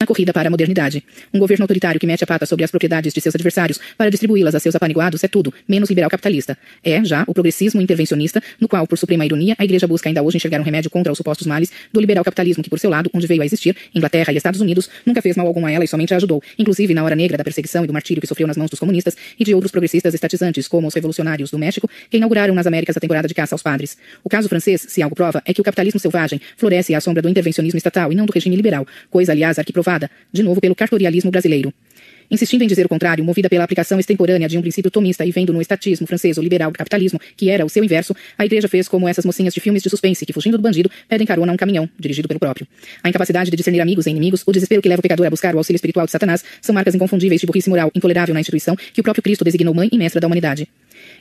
na corrida para a modernidade. Um governo autoritário que mete a pata sobre as propriedades de seus adversários para distribuí-las a seus apaniguados é tudo, menos liberal capitalista. É, já, o progressismo intervencionista, no qual, por suprema ironia, a igreja busca ainda hoje enxergar um remédio contra os supostos males do liberal capitalismo que, por seu lado, onde veio a existir, Inglaterra e Estados Unidos, nunca fez mal algum a ela e somente a ajudou, inclusive na hora negra da perseguição e do martírio que sofreu nas mãos dos comunistas e de outros progressistas estatizantes, como os revolucionários do México, que inauguraram nas Américas a temporada de caça aos padres. O caso francês, se algo prova, é que o capitalismo selvagem floresce à sombra do intervencionismo estatal e não do regime liberal, coisa, aliás, arquiprovada, de novo, pelo pelo cartorialismo brasileiro. Insistindo em dizer o contrário, movida pela aplicação extemporânea de um princípio tomista e vendo no estatismo francês o liberal capitalismo, que era o seu inverso, a igreja fez como essas mocinhas de filmes de suspense que, fugindo do bandido, pedem carona a um caminhão, dirigido pelo próprio. A incapacidade de discernir amigos e inimigos, o desespero que leva o pecador a buscar o auxílio espiritual de Satanás, são marcas inconfundíveis de burrice moral intolerável na instituição que o próprio Cristo designou mãe e mestra da humanidade.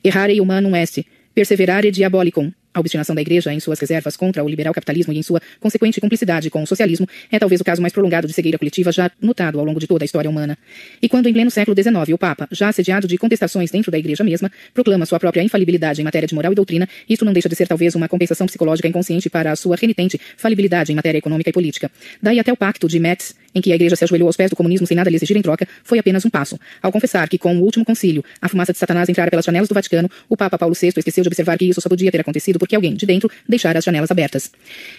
Errare humanum est, perseverare diabolicum, a obstinação da Igreja em suas reservas contra o liberal capitalismo e em sua consequente cumplicidade com o socialismo é talvez o caso mais prolongado de cegueira coletiva já notado ao longo de toda a história humana. E quando em pleno século XIX o Papa, já assediado de contestações dentro da Igreja mesma, proclama sua própria infalibilidade em matéria de moral e doutrina, isto não deixa de ser talvez uma compensação psicológica inconsciente para a sua renitente falibilidade em matéria econômica e política. Daí até o pacto de Metz, em que a Igreja se ajoelhou aos pés do comunismo sem nada lhe exigir em troca, foi apenas um passo. Ao confessar que com o último concílio a fumaça de Satanás entrara pelas janelas do Vaticano, o Papa Paulo VI esqueceu de observar que isso só podia ter acontecido porque alguém de dentro deixar as janelas abertas.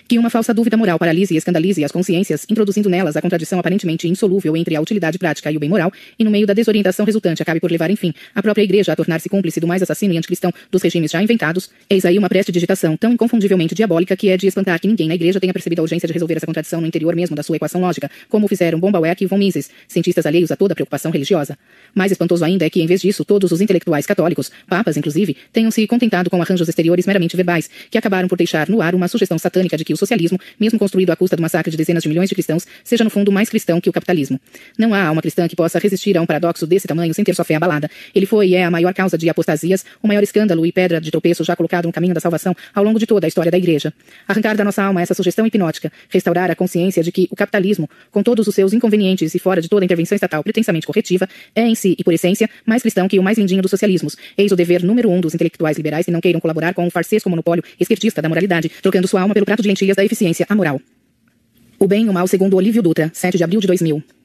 Que uma falsa dúvida moral paralise e escandalize as consciências, introduzindo nelas a contradição aparentemente insolúvel entre a utilidade prática e o bem moral, e no meio da desorientação resultante acabe por levar, enfim, a própria Igreja a tornar-se cúmplice do mais assassino e anticristão dos regimes já inventados, eis aí uma prestidigitação tão inconfundivelmente diabólica que é de espantar que ninguém na Igreja tenha percebido a urgência de resolver essa contradição no interior mesmo da sua equação lógica, como fizeram Bombauer e von Mises, cientistas alheios a toda preocupação religiosa. Mais espantoso ainda é que, em vez disso, todos os intelectuais católicos, papas inclusive, tenham se contentado com arranjos exteriores meramente verbais, que acabaram por deixar no ar uma sugestão satânica de que o socialismo, mesmo construído à custa do massacre de dezenas de milhões de cristãos, seja no fundo mais cristão que o capitalismo. Não há alma cristã que possa resistir a um paradoxo desse tamanho sem ter sua fé abalada. Ele foi e é a maior causa de apostasias, o maior escândalo e pedra de tropeço já colocado no caminho da salvação ao longo de toda a história da Igreja. Arrancar da nossa alma essa sugestão hipnótica, restaurar a consciência de que o capitalismo, com todos os seus inconvenientes e fora de toda intervenção estatal pretensamente corretiva, é em si e por essência mais cristão que o mais lindinho dos socialismos. Eis o dever número um dos intelectuais liberais que não queiram colaborar com o farsesco monopólio esquerdista da moralidade, trocando sua alma pelo prato de lentilhas da eficiência amoral. O bem e o mal segundo Olívio Dutra, 7 de abril de 2000.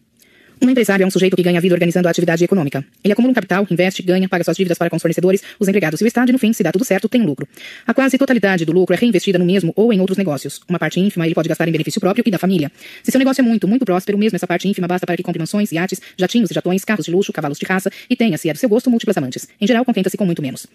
Um empresário é um sujeito que ganha vida organizando a atividade econômica. Ele acumula um capital, investe, ganha, paga suas dívidas para com os fornecedores, os empregados e o Estado, e no fim, se dá tudo certo, tem um lucro. A quase totalidade do lucro é reinvestida no mesmo ou em outros negócios. Uma parte ínfima ele pode gastar em benefício próprio e da família. Se seu negócio é muito, muito próspero, mesmo essa parte ínfima basta para que compre mansões, iates, jatinhos e jatões, carros de luxo, cavalos de raça e tenha, se é do seu gosto, múltiplas amantes. Em geral, contenta-se com muito menos.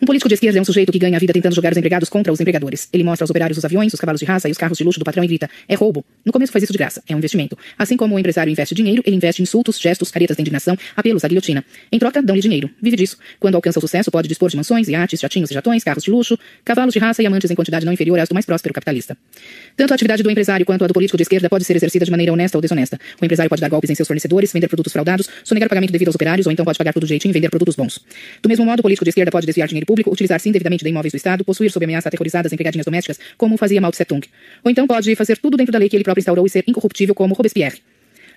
Um político de esquerda é um sujeito que ganha a vida tentando jogar os empregados contra os empregadores. Ele mostra aos operários os aviões, os cavalos de raça e os carros de luxo do patrão e grita: é roubo. No começo faz isso de graça, é um investimento. Assim como o empresário investe dinheiro, ele investe insultos, gestos, caretas de indignação, apelos à guilhotina. Em troca, dão-lhe dinheiro. Vive disso. Quando alcança o sucesso, pode dispor de mansões, iates, jatinhos e jatões, carros de luxo, cavalos de raça e amantes em quantidade não inferior às do mais próspero capitalista. Tanto a atividade do empresário quanto a do político de esquerda pode ser exercida de maneira honesta ou desonesta. O empresário pode dar golpes em seus fornecedores, vender produtos fraudados, sonegar pagamento devido aos operários ou então pode pagar tudo jeitinho e vender produtos bons. Do mesmo modo, o político de esquerda pode desviar dinheiro público, utilizar-se indevidamente de imóveis do Estado, possuir sob ameaça aterrorizadas empregadinhas domésticas, como fazia Mao Tse Tung. Ou então pode fazer tudo dentro da lei que ele próprio instaurou e ser incorruptível como Robespierre.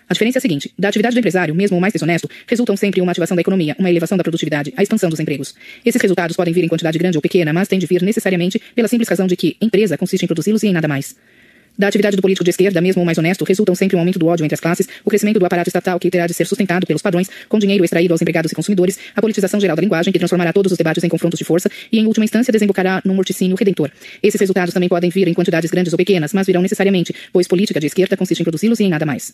A diferença é a seguinte: da atividade do empresário, mesmo o mais desonesto, resultam sempre uma ativação da economia, uma elevação da produtividade, a expansão dos empregos. Esses resultados podem vir em quantidade grande ou pequena, mas têm de vir necessariamente pela simples razão de que empresa consiste em produzi-los e em nada mais. Da atividade do político de esquerda, mesmo o mais honesto, resultam sempre um aumento do ódio entre as classes, o crescimento do aparato estatal que terá de ser sustentado pelos padrões, com dinheiro extraído aos empregados e consumidores, a politização geral da linguagem que transformará todos os debates em confrontos de força e, em última instância, desembocará num morticínio redentor. Esses resultados também podem vir em quantidades grandes ou pequenas, mas virão necessariamente, pois política de esquerda consiste em produzi-los e em nada mais.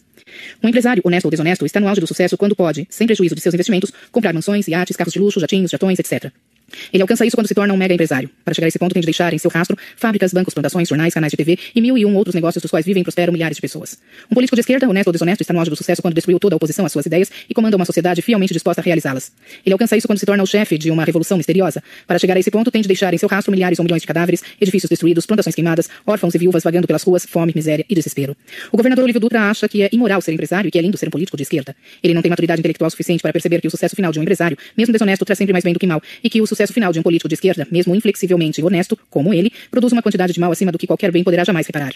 Um empresário, honesto ou desonesto, está no auge do sucesso quando pode, sem prejuízo de seus investimentos, comprar mansões, iates, carros de luxo, jatinhos, jatões, etc. Ele alcança isso quando se torna um mega empresário. Para chegar a esse ponto, tem de deixar em seu rastro fábricas, bancos, plantações, jornais, canais de TV e mil e um outros negócios dos quais vivem e prosperam milhares de pessoas. Um político de esquerda, honesto ou desonesto, está no auge do sucesso quando destruiu toda a oposição às suas ideias e comanda uma sociedade fielmente disposta a realizá-las. Ele alcança isso quando se torna o chefe de uma revolução misteriosa. Para chegar a esse ponto, tem de deixar em seu rastro milhares ou milhões de cadáveres, edifícios destruídos, plantações queimadas, órfãos e viúvas vagando pelas ruas, fome, miséria e desespero. O governador Olívio Dutra acha que é imoral ser empresário e que é lindo ser um político de esquerda. Ele não tem maturidade intelectual suficiente para perceber que o sucesso final de um empresário, mesmo desonesto, traz sempre mais bem do que mal, e que o sucesso final de um político de esquerda, mesmo inflexivelmente honesto, como ele, produz uma quantidade de mal acima do que qualquer bem poderá jamais reparar.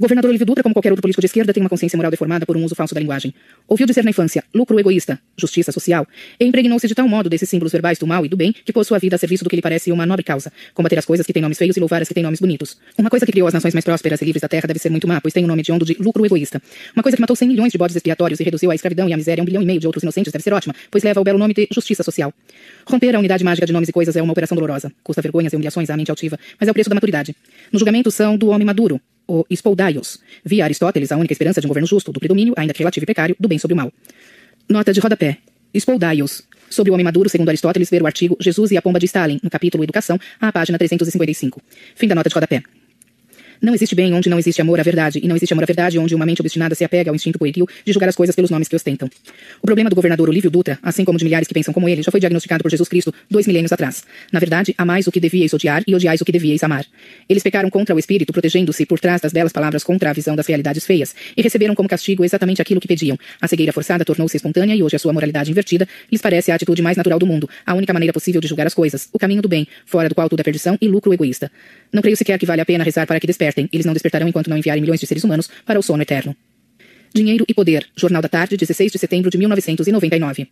Governador Olívio Dutra, como qualquer outro político de esquerda, tem uma consciência moral deformada por um uso falso da linguagem. Ouviu dizer na infância lucro egoísta, justiça social, e impregnou-se de tal modo desses símbolos verbais do mal e do bem que pôs sua vida a serviço do que lhe parece uma nobre causa, combater as coisas que têm nomes feios e louvar as que têm nomes bonitos. Uma coisa que criou as nações mais prósperas e livres da terra deve ser muito má, pois tem o nome de ondo de lucro egoísta. Uma coisa que matou 100 milhões de bodes expiatórios e reduziu a escravidão e a miséria a um bilhão e meio de outros inocentes deve ser ótima, pois leva o belo nome de justiça social. Romper a unidade mágica de nomes e coisas é uma operação dolorosa. Custa vergonhas e humilhações à mente altiva, mas é o preço da maturidade. No julgamento são do homem maduro, o Spoldaios. Via Aristóteles, a única esperança de um governo justo, do predomínio, ainda que relativo e precário, do bem sobre o mal. Nota de rodapé. Spoldaios. Sobre o homem maduro, segundo Aristóteles, ver o artigo Jesus e a pomba de Stalin, no capítulo Educação, à página 355. Fim da nota de rodapé. Não existe bem onde não existe amor à verdade, e não existe amor à verdade onde uma mente obstinada se apega ao instinto pueril de julgar as coisas pelos nomes que ostentam. O problema do governador Olívio Dutra, assim como de milhares que pensam como ele, já foi diagnosticado por Jesus Cristo dois milênios atrás. Na verdade, amais o que devíeis odiar e odiais o que devíeis amar. Eles pecaram contra o espírito, protegendo-se por trás das belas palavras contra a visão das realidades feias, e receberam como castigo exatamente aquilo que pediam. A cegueira forçada tornou-se espontânea e hoje a sua moralidade invertida lhes parece a atitude mais natural do mundo, a única maneira possível de julgar as coisas, o caminho do bem, fora do qual tudo é perdição e lucro egoísta. Não creio sequer que vale a pena rezar para que despertem. Eles não despertarão enquanto não enviarem milhões de seres humanos para o sono eterno. Dinheiro e Poder, Jornal da Tarde, 16 de setembro de 1999.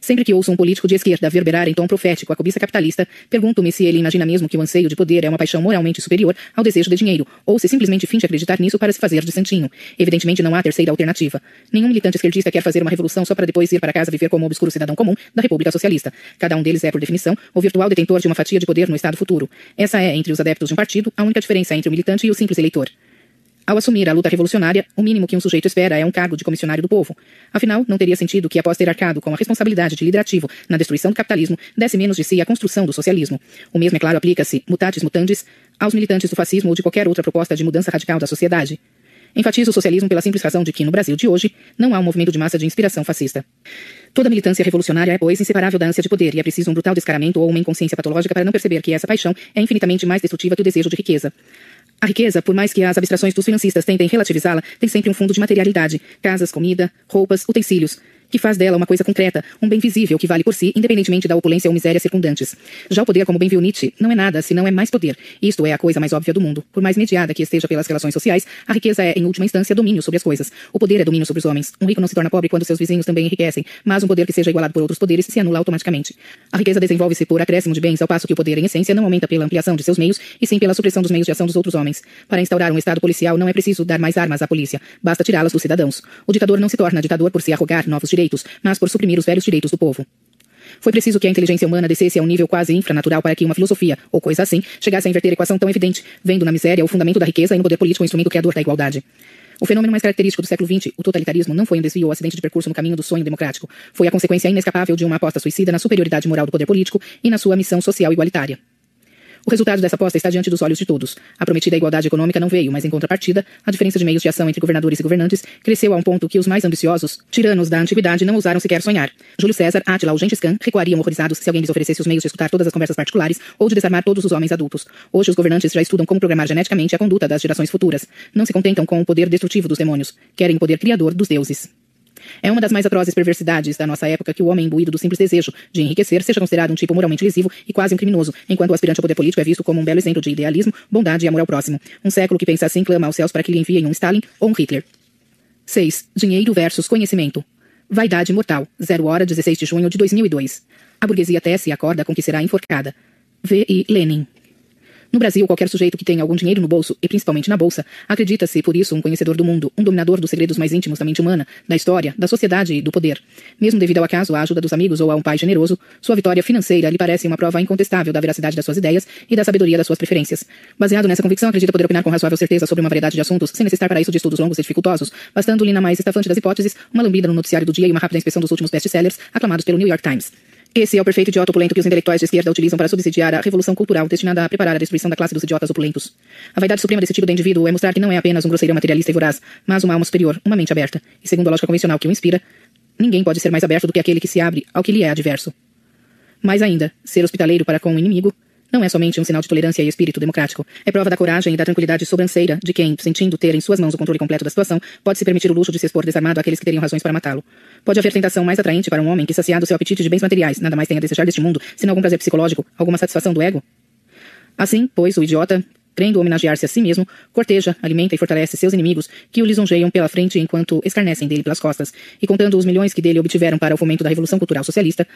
Sempre que ouço um político de esquerda verberar em tom profético a cobiça capitalista, pergunto-me se ele imagina mesmo que o anseio de poder é uma paixão moralmente superior ao desejo de dinheiro, ou se simplesmente finge acreditar nisso para se fazer de santinho. Evidentemente não há terceira alternativa. Nenhum militante esquerdista quer fazer uma revolução só para depois ir para casa viver como um obscuro cidadão comum da República Socialista. Cada um deles é, por definição, o virtual detentor de uma fatia de poder no Estado futuro. Essa é, entre os adeptos de um partido, a única diferença entre o militante e o simples eleitor. Ao assumir a luta revolucionária, o mínimo que um sujeito espera é um cargo de comissionário do povo. Afinal, não teria sentido que, após ter arcado com a responsabilidade de líder ativo na destruição do capitalismo, desse menos de si a construção do socialismo. O mesmo, é claro, aplica-se, mutatis mutandis, aos militantes do fascismo ou de qualquer outra proposta de mudança radical da sociedade. Enfatizo o socialismo pela simples razão de que, no Brasil de hoje, não há um movimento de massa de inspiração fascista. Toda militância revolucionária é, pois, inseparável da ânsia de poder e é preciso um brutal descaramento ou uma inconsciência patológica para não perceber que essa paixão é infinitamente mais destrutiva que o desejo de riqueza. A riqueza, por mais que as abstrações dos financistas tentem relativizá-la, tem sempre um fundo de materialidade: casas, comida, roupas, utensílios que faz dela uma coisa concreta, um bem visível que vale por si, independentemente da opulência ou miséria circundantes. Já o poder, como bem viu Nietzsche, não é nada, senão é mais poder. Isto é a coisa mais óbvia do mundo. Por mais mediada que esteja pelas relações sociais, a riqueza é, em última instância, domínio sobre as coisas. O poder é domínio sobre os homens. Um rico não se torna pobre quando seus vizinhos também enriquecem, mas um poder que seja igualado por outros poderes se anula automaticamente. A riqueza desenvolve-se por acréscimo de bens, ao passo que o poder, em essência, não aumenta pela ampliação de seus meios, e sim pela supressão dos meios de ação dos outros homens. Para instaurar um Estado policial, não é preciso dar mais armas à polícia, basta tirá-las dos cidadãos. O ditador não se torna ditador por se arrogar novos direitos, mas por suprimir os velhos direitos do povo. Foi preciso que a inteligência humana descesse a um nível quase infranatural para que uma filosofia, ou coisa assim, chegasse a inverter a equação tão evidente, vendo na miséria o fundamento da riqueza e no poder político o instrumento criador da igualdade. O fenômeno mais característico do século XX, o totalitarismo, não foi um desvio ou acidente de percurso no caminho do sonho democrático. Foi a consequência inescapável de uma aposta suicida na superioridade moral do poder político e na sua missão social igualitária. O resultado dessa aposta está diante dos olhos de todos. A prometida igualdade econômica não veio, mas em contrapartida, a diferença de meios de ação entre governadores e governantes cresceu a um ponto que os mais ambiciosos, tiranos da antiguidade, não ousaram sequer sonhar. Júlio César, Átila ou Gengis Khan recuariam horrorizados se alguém lhes oferecesse os meios de escutar todas as conversas particulares ou de desarmar todos os homens adultos. Hoje os governantes já estudam como programar geneticamente a conduta das gerações futuras. Não se contentam com o poder destrutivo dos demônios. Querem o poder criador dos deuses. É uma das mais atrozes perversidades da nossa época que o homem imbuído do simples desejo de enriquecer seja considerado um tipo moralmente lesivo e quase um criminoso, enquanto o aspirante ao poder político é visto como um belo exemplo de idealismo, bondade e amor ao próximo. Um século que pensa assim clama aos céus para que lhe enviem um Stalin ou um Hitler. 6. Dinheiro versus conhecimento. Vaidade mortal. 0 hora 16 de junho de 2002. A burguesia tece e acorda com que será enforcada. V. I. Lenin. No Brasil, qualquer sujeito que tenha algum dinheiro no bolso, e principalmente na bolsa, acredita-se, por isso, um conhecedor do mundo, um dominador dos segredos mais íntimos da mente humana, da história, da sociedade e do poder. Mesmo devido ao acaso, à ajuda dos amigos ou a um pai generoso, sua vitória financeira lhe parece uma prova incontestável da veracidade das suas ideias e da sabedoria das suas preferências. Baseado nessa convicção, acredita poder opinar com razoável certeza sobre uma variedade de assuntos, sem necessitar para isso de estudos longos e dificultosos, bastando-lhe na mais estafante das hipóteses, uma lambida no noticiário do dia e uma rápida inspeção dos últimos best-sellers, aclamados pelo New York Times. Esse é o perfeito idiota opulento que os intelectuais de esquerda utilizam para subsidiar a revolução cultural destinada a preparar a destruição da classe dos idiotas opulentos. A vaidade suprema desse tipo de indivíduo é mostrar que não é apenas um grosseiro materialista e voraz, mas uma alma superior, uma mente aberta. E segundo a lógica convencional que o inspira, ninguém pode ser mais aberto do que aquele que se abre ao que lhe é adverso. Mais ainda, ser hospitaleiro para com o inimigo não é somente um sinal de tolerância e espírito democrático. É prova da coragem e da tranquilidade sobranceira de quem, sentindo ter em suas mãos o controle completo da situação, pode se permitir o luxo de se expor desarmado àqueles que teriam razões para matá-lo. Pode haver tentação mais atraente para um homem que, saciado seu apetite de bens materiais, nada mais tem a desejar deste mundo, senão algum prazer psicológico, alguma satisfação do ego? Assim, pois, o idiota crendo homenagear-se a si mesmo, corteja, alimenta e fortalece seus inimigos, que o lisonjeiam pela frente enquanto escarnecem dele pelas costas, e contando os milhões que dele obtiveram para o fomento da Revolução Cultural Socialista,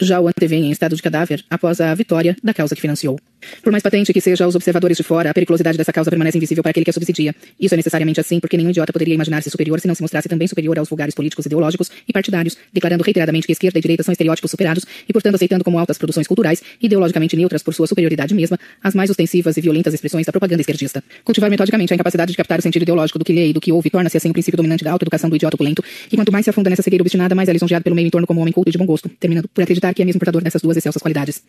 já o antevém em estado de cadáver após a vitória da causa que financiou. Por mais patente que seja aos observadores de fora, a periculosidade dessa causa permanece invisível para aquele que a subsidia. Isso é necessariamente assim porque nenhum idiota poderia imaginar-se superior se não se mostrasse também superior aos vulgares políticos ideológicos e partidários, declarando reiteradamente que esquerda e direita são estereótipos superados e, portanto, aceitando como altas produções culturais, ideologicamente neutras por sua superioridade mesma, as mais ostensivas e violentas expressões da propaganda esquerdista. Cultivar metodicamente a incapacidade de captar o sentido ideológico do que lê e do que ouve torna-se assim o princípio dominante da autoeducação do idiota opulento, que quanto mais se afunda nessa cegueira obstinada, mais é lisonjeado pelo meio em torno como um homem culto e de bom gosto, terminando por acreditar que é mesmo portador dessas duas excelsas qualidades.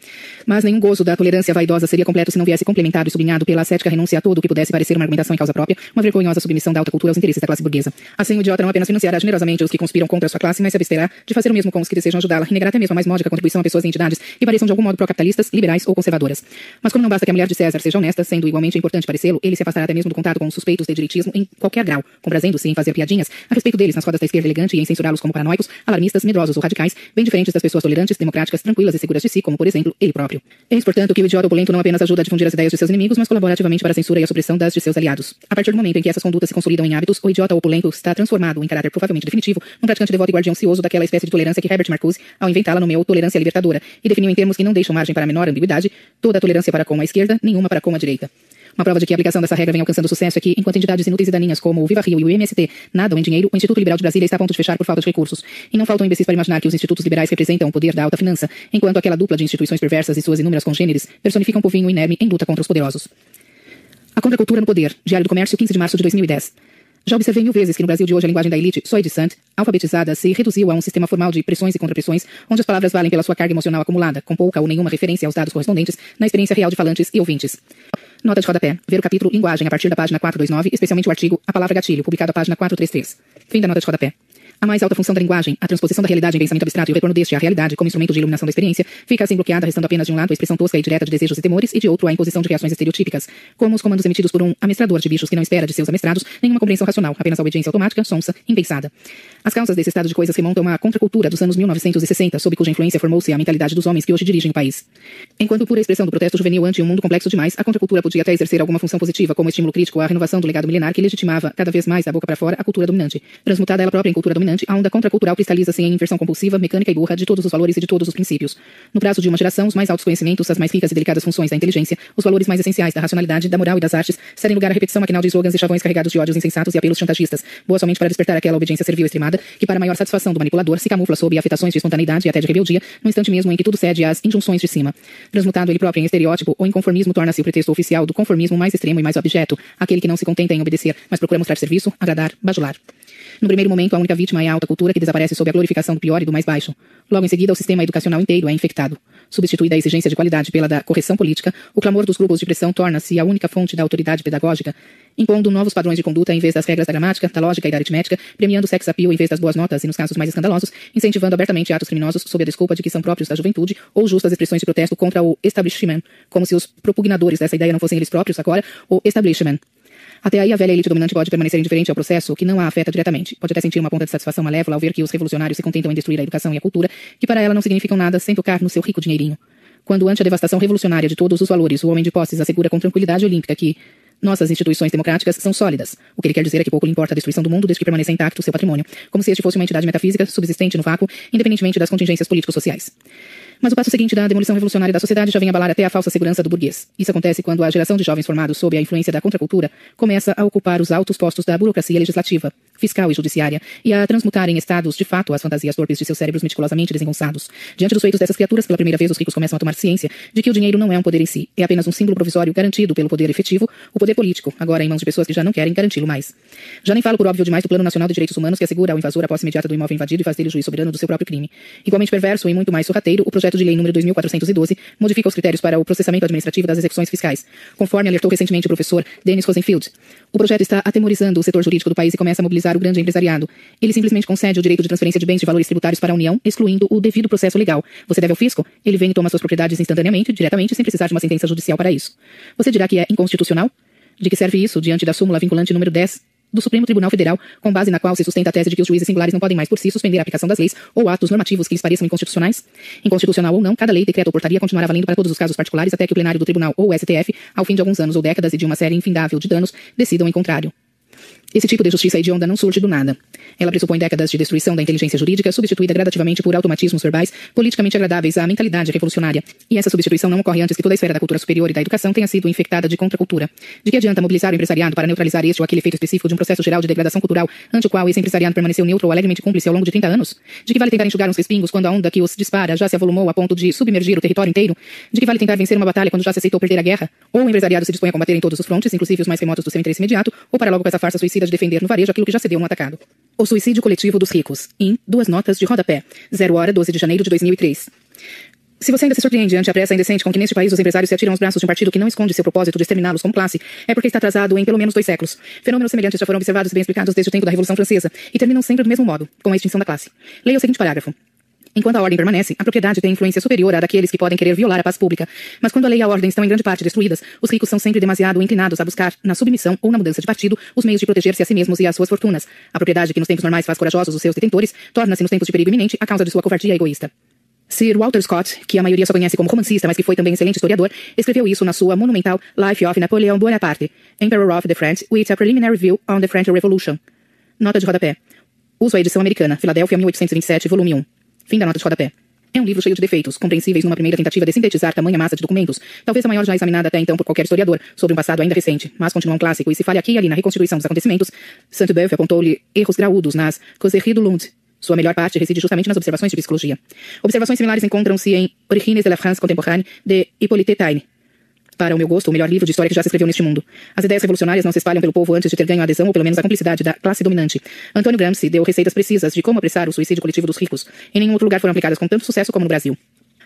Mas nenhum gozo da tolerância vaidosa seria completo se não viesse complementado e sublinhado pela ascética renúncia a tudo o que pudesse parecer uma argumentação em causa própria, uma vergonhosa submissão da alta cultura aos interesses da classe burguesa. Assim, o idiota não apenas financiará generosamente os que conspiram contra sua classe, mas se absterá de fazer o mesmo com os que desejam ajudá-la e até mesmo a mais módica contribuição a pessoas e entidades que pareçam de algum modo pró-capitalistas, liberais ou conservadoras. Mas como não basta que a mulher de César seja honesta, sendo igualmente importante parecê-lo, ele se afastará até mesmo do contato com os suspeitos de direitismo em qualquer grau, comprazendo-se em fazer piadinhas a respeito deles nas rodas da esquerda elegante e em censurá-los como paranoicos, alarmistas, medrosos ou radicais, bem diferentes das pessoas tolerantes, democráticas, tranquilas e seguras de si, como por exemplo, ele próprio. Eis, portanto, que o idiota opulento não apenas ajuda a difundir as ideias de seus inimigos, mas colabora ativamente para a censura e a supressão das de seus aliados. A partir do momento em que essas condutas se consolidam em hábitos, o idiota opulento está transformado, em caráter provavelmente definitivo, num praticante devoto e guardião cioso daquela espécie de tolerância que Herbert Marcuse, ao inventá-la, nomeou tolerância libertadora, e definiu em termos que não deixam margem para a menor ambiguidade, toda a tolerância para com a esquerda, nenhuma para com a direita. Uma prova de que a aplicação dessa regra vem alcançando sucesso é que, enquanto entidades inúteis e daninhas como o Viva Rio e o IMST nadam em dinheiro, o Instituto Liberal de Brasília está a ponto de fechar por falta de recursos. E não faltam imbecis para imaginar que os institutos liberais representam o poder da alta finança, enquanto aquela dupla de instituições perversas e suas inúmeras congêneres personificam um povinho inerme em luta contra os poderosos. A Contracultura no Poder, Diário do Comércio, 15 de março de 2010. Já observei mil vezes que no Brasil de hoje a linguagem da elite, só edicante, alfabetizada, se reduziu a um sistema formal de pressões e contrapressões, onde as palavras valem pela sua carga emocional acumulada, com pouca ou nenhuma referência aos dados correspondentes na experiência real de falantes e ouvintes. Nota de rodapé. Ver o capítulo Linguagem a partir da página 429, especialmente o artigo A Palavra Gatilho, publicado à página 433. Fim da nota de rodapé. A mais alta função da linguagem, a transposição da realidade em pensamento abstrato e o retorno deste à realidade como instrumento de iluminação da experiência, fica assim bloqueada, restando apenas de um lado a expressão tosca e direta de desejos e temores e de outro a imposição de reações estereotípicas, como os comandos emitidos por um amestrador de bichos que não espera de seus amestrados nenhuma compreensão racional, apenas a obediência automática, sonsa, impensada. As causas desse estado de coisas remontam à contracultura dos anos 1960, sob cuja influência formou-se a mentalidade dos homens que hoje dirigem o país. Enquanto pura expressão do protesto juvenil ante um mundo complexo demais, a contracultura podia até exercer alguma função positiva, como estímulo crítico à renovação do legado milenar que legitimava cada vez mais da boca para fora a cultura dominante. Transmutada ela própria em cultura dominante, a onda contracultural cristaliza-se em inversão compulsiva, mecânica e burra de todos os valores e de todos os princípios. No prazo de uma geração, os mais altos conhecimentos, as mais ricas e delicadas funções da inteligência, os valores mais essenciais da racionalidade, da moral e das artes, cedem lugar à repetição maquinal de slogans e chavões carregados de ódios insensatos e apelos chantagistas, boa somente para despertar aquela obediência servil extremada, que para maior satisfação do manipulador se camufla sob afetações de espontaneidade e até de rebeldia, no instante mesmo em que tudo cede às injunções de cima. Transmutado ele próprio em estereótipo, o inconformismo torna-se o pretexto oficial do conformismo mais extremo e mais objeto, aquele que não se contenta em obedecer, mas procura mostrar serviço, agradar, bajular. No primeiro momento, a única vítima é a alta cultura que desaparece sob a glorificação do pior e do mais baixo. Logo em seguida, o sistema educacional inteiro é infectado. Substituída a exigência de qualidade pela da correção política, o clamor dos grupos de pressão torna-se a única fonte da autoridade pedagógica, impondo novos padrões de conduta em vez das regras da gramática, da lógica e da aritmética, premiando sex appeal em vez das boas notas e, nos casos mais escandalosos, incentivando abertamente atos criminosos sob a desculpa de que são próprios da juventude ou justas expressões de protesto contra o establishment, como se os propugnadores dessa ideia não fossem eles próprios agora, o establishment. Até aí, a velha elite dominante pode permanecer indiferente ao processo, que não a afeta diretamente. Pode até sentir uma ponta de satisfação malévola ao ver que os revolucionários se contentam em destruir a educação e a cultura, que para ela não significam nada sem tocar no seu rico dinheirinho. Quando, ante a devastação revolucionária de todos os valores, o homem de posses assegura com tranquilidade olímpica que nossas instituições democráticas são sólidas, o que ele quer dizer é que pouco lhe importa a destruição do mundo desde que permaneça intacto seu patrimônio, como se este fosse uma entidade metafísica subsistente no vácuo, independentemente das contingências políticos sociais. Mas o passo seguinte da demolição revolucionária da sociedade já vem abalar até a falsa segurança do burguês. Isso acontece quando a geração de jovens formados sob a influência da contracultura começa a ocupar os altos postos da burocracia legislativa, fiscal e judiciária, e a transmutar em estados de fato as fantasias torpes de seus cérebros meticulosamente desengonçados. Diante dos feitos dessas criaturas, pela primeira vez os ricos começam a tomar ciência de que o dinheiro não é um poder em si, é apenas um símbolo provisório garantido pelo poder efetivo, o poder político, agora em mãos de pessoas que já não querem garanti-lo mais. Já nem falo por óbvio demais do Plano Nacional de Direitos Humanos que assegura ao invasor a posse imediata do imóvel invadido e faz dele o juiz soberano do seu próprio crime. Igualmente perverso e muito mais sorrateiro, o projeto de lei número 2412 modifica os critérios para o processamento administrativo das execuções fiscais, conforme alertou recentemente o professor Dennis Rosenfield. O projeto está atemorizando o setor jurídico do país e começa a mobilizar o grande empresariado. Ele simplesmente concede o direito de transferência de bens de valores tributários para a União, excluindo o devido processo legal. Você deve ao fisco, ele vem e toma suas propriedades instantaneamente, diretamente, sem precisar de uma sentença judicial para isso. Você dirá que é inconstitucional? De que serve isso diante da súmula vinculante número 10 do Supremo Tribunal Federal, com base na qual se sustenta a tese de que os juízes singulares não podem mais por si suspender a aplicação das leis ou atos normativos que lhes pareçam inconstitucionais? Inconstitucional ou não, cada lei, decreto ou portaria continuará valendo para todos os casos particulares até que o plenário do tribunal ou STF, ao fim de alguns anos ou décadas e de uma série infindável de danos, decidam em contrário. Esse tipo de justiça hedionda não surge do nada. Ela pressupõe décadas de destruição da inteligência jurídica, substituída gradativamente por automatismos verbais politicamente agradáveis à mentalidade revolucionária. E essa substituição não ocorre antes que toda a esfera da cultura superior e da educação tenha sido infectada de contracultura. De que adianta mobilizar o empresariado para neutralizar este ou aquele efeito específico de um processo geral de degradação cultural, ante o qual esse empresariado permaneceu neutro ou alegremente cúmplice ao longo de 30 anos? De que vale tentar enxugar uns respingos quando a onda que os dispara já se avolumou a ponto de submergir o território inteiro? De que vale tentar vencer uma batalha quando já se aceitou perder a guerra? Ou o empresariado se dispõe a combater em todos os frontes, inclusive os mais remotos do seu interesse imediato, ou para logo com essa farsa suicida de defender no varejo aquilo que já se deu um atacado. O suicídio coletivo dos ricos. Em duas notas de rodapé. 0 hora 12 de janeiro de 2003. Se você ainda se surpreende ante a pressa indecente com que neste país os empresários se atiram aos braços de um partido que não esconde seu propósito de exterminá-los como classe, é porque está atrasado em pelo menos dois séculos. Fenômenos semelhantes já foram observados e bem explicados desde o tempo da Revolução Francesa e terminam sempre do mesmo modo, com a extinção da classe. Leia o seguinte parágrafo. Enquanto a ordem permanece, a propriedade tem influência superior à daqueles que podem querer violar a paz pública. Mas quando a lei e a ordem estão em grande parte destruídas, os ricos são sempre demasiado inclinados a buscar, na submissão ou na mudança de partido, os meios de proteger-se a si mesmos e às suas fortunas. A propriedade que nos tempos normais faz corajosos os seus detentores, torna-se nos tempos de perigo iminente a causa de sua covardia egoísta. Sir Walter Scott, que a maioria só conhece como romancista, mas que foi também excelente historiador, escreveu isso na sua monumental Life of Napoleon Bonaparte, Emperor of the French, with a preliminary view on the French Revolution. Nota de rodapé. Uso a edição americana, Filadélfia, 1827, volume 1. Fim da nota de rodapé. É um livro cheio de defeitos, compreensíveis numa primeira tentativa de sintetizar tamanha massa de documentos, talvez a maior já examinada até então por qualquer historiador, sobre um passado ainda recente, mas continua um clássico e se falha aqui e ali na reconstituição dos acontecimentos. Saint-Beuve apontou-lhe erros graúdos nas Causeries du Lund. Sua melhor parte reside justamente nas observações de psicologia. Observações similares encontram-se em Origines de la France contemporaine de Hippolyte Taine, para o meu gosto, o melhor livro de história que já se escreveu neste mundo. As ideias revolucionárias não se espalham pelo povo antes de ter ganho a adesão ou pelo menos a cumplicidade da classe dominante. Antônio Gramsci deu receitas precisas de como apressar o suicídio coletivo dos ricos. Em nenhum outro lugar foram aplicadas com tanto sucesso como no Brasil.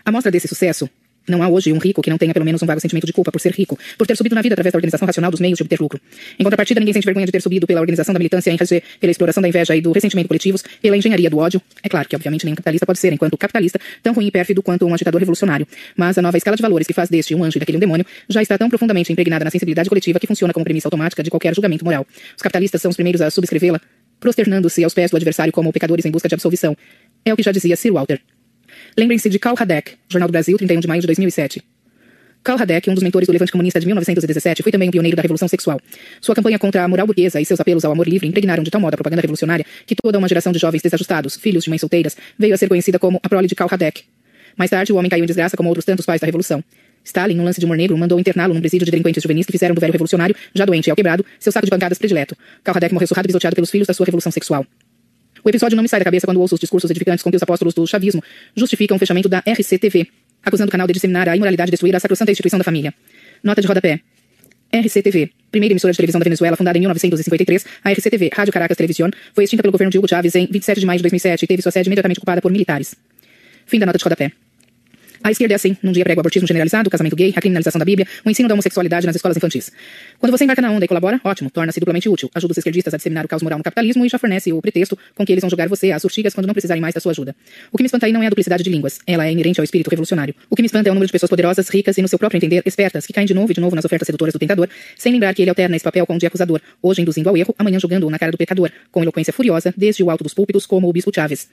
A mostra desse sucesso não há hoje um rico que não tenha pelo menos um vago sentimento de culpa por ser rico, por ter subido na vida através da organização racional dos meios de obter lucro. Em contrapartida, ninguém sente vergonha de ter subido pela organização da militância em rage, pela exploração da inveja e do ressentimento coletivos, pela engenharia do ódio. É claro que, obviamente, nenhum capitalista pode ser, enquanto capitalista, tão ruim e pérfido quanto um agitador revolucionário. Mas a nova escala de valores que faz deste um anjo e daquele um demônio já está tão profundamente impregnada na sensibilidade coletiva que funciona como premissa automática de qualquer julgamento moral. Os capitalistas são os primeiros a subscrevê-la, prosternando-se aos pés do adversário como pecadores em busca de absolvição. É o que já dizia Sir Walter. Lembrem-se de Karl Radek, Jornal do Brasil, 31 de maio de 2007. Karl Radek, um dos mentores do Levante Comunista de 1917, foi também um pioneiro da Revolução Sexual. Sua campanha contra a moral burguesa e seus apelos ao amor livre impregnaram de tal modo a propaganda revolucionária que toda uma geração de jovens desajustados, filhos de mães solteiras, veio a ser conhecida como a prole de Karl Radek. Mais tarde, o homem caiu em desgraça como outros tantos pais da Revolução. Stalin, num lance de humor negro, mandou interná-lo num presídio de delinquentes juvenis que fizeram do velho revolucionário, já doente e ao quebrado, seu saco de pancadas predileto. Karl Radek morreu surrado e pisoteado pelos filhos da sua revolução sexual. O episódio não me sai da cabeça quando ouço os discursos edificantes com que os apóstolos do chavismo justificam o fechamento da RCTV, acusando o canal de disseminar a imoralidade e destruir a sacrossanta instituição da família. Nota de rodapé. RCTV, primeira emissora de televisão da Venezuela, fundada em 1953, a RCTV, Rádio Caracas Television, foi extinta pelo governo de Hugo Chávez em 27 de maio de 2007 e teve sua sede imediatamente ocupada por militares. Fim da nota de rodapé. A esquerda é assim, num dia prega o abortismo generalizado, o casamento gay, a criminalização da Bíblia, o ensino da homossexualidade nas escolas infantis. Quando você embarca na onda e colabora, ótimo, torna-se duplamente útil. Ajuda os esquerdistas a disseminar o caos moral no capitalismo e já fornece o pretexto com que eles vão jogar você às urtigas quando não precisarem mais da sua ajuda. O que me espanta aí não é a duplicidade de línguas, ela é inerente ao espírito revolucionário. O que me espanta é o número de pessoas poderosas, ricas e, no seu próprio entender, espertas, que caem de novo e de novo nas ofertas sedutoras do tentador, sem lembrar que ele alterna esse papel com o de acusador, hoje induzindo ao erro, amanhã jogando-o na cara do pecador, com eloquência furiosa, desde o alto dos púlpitos, como o bispo Chaves.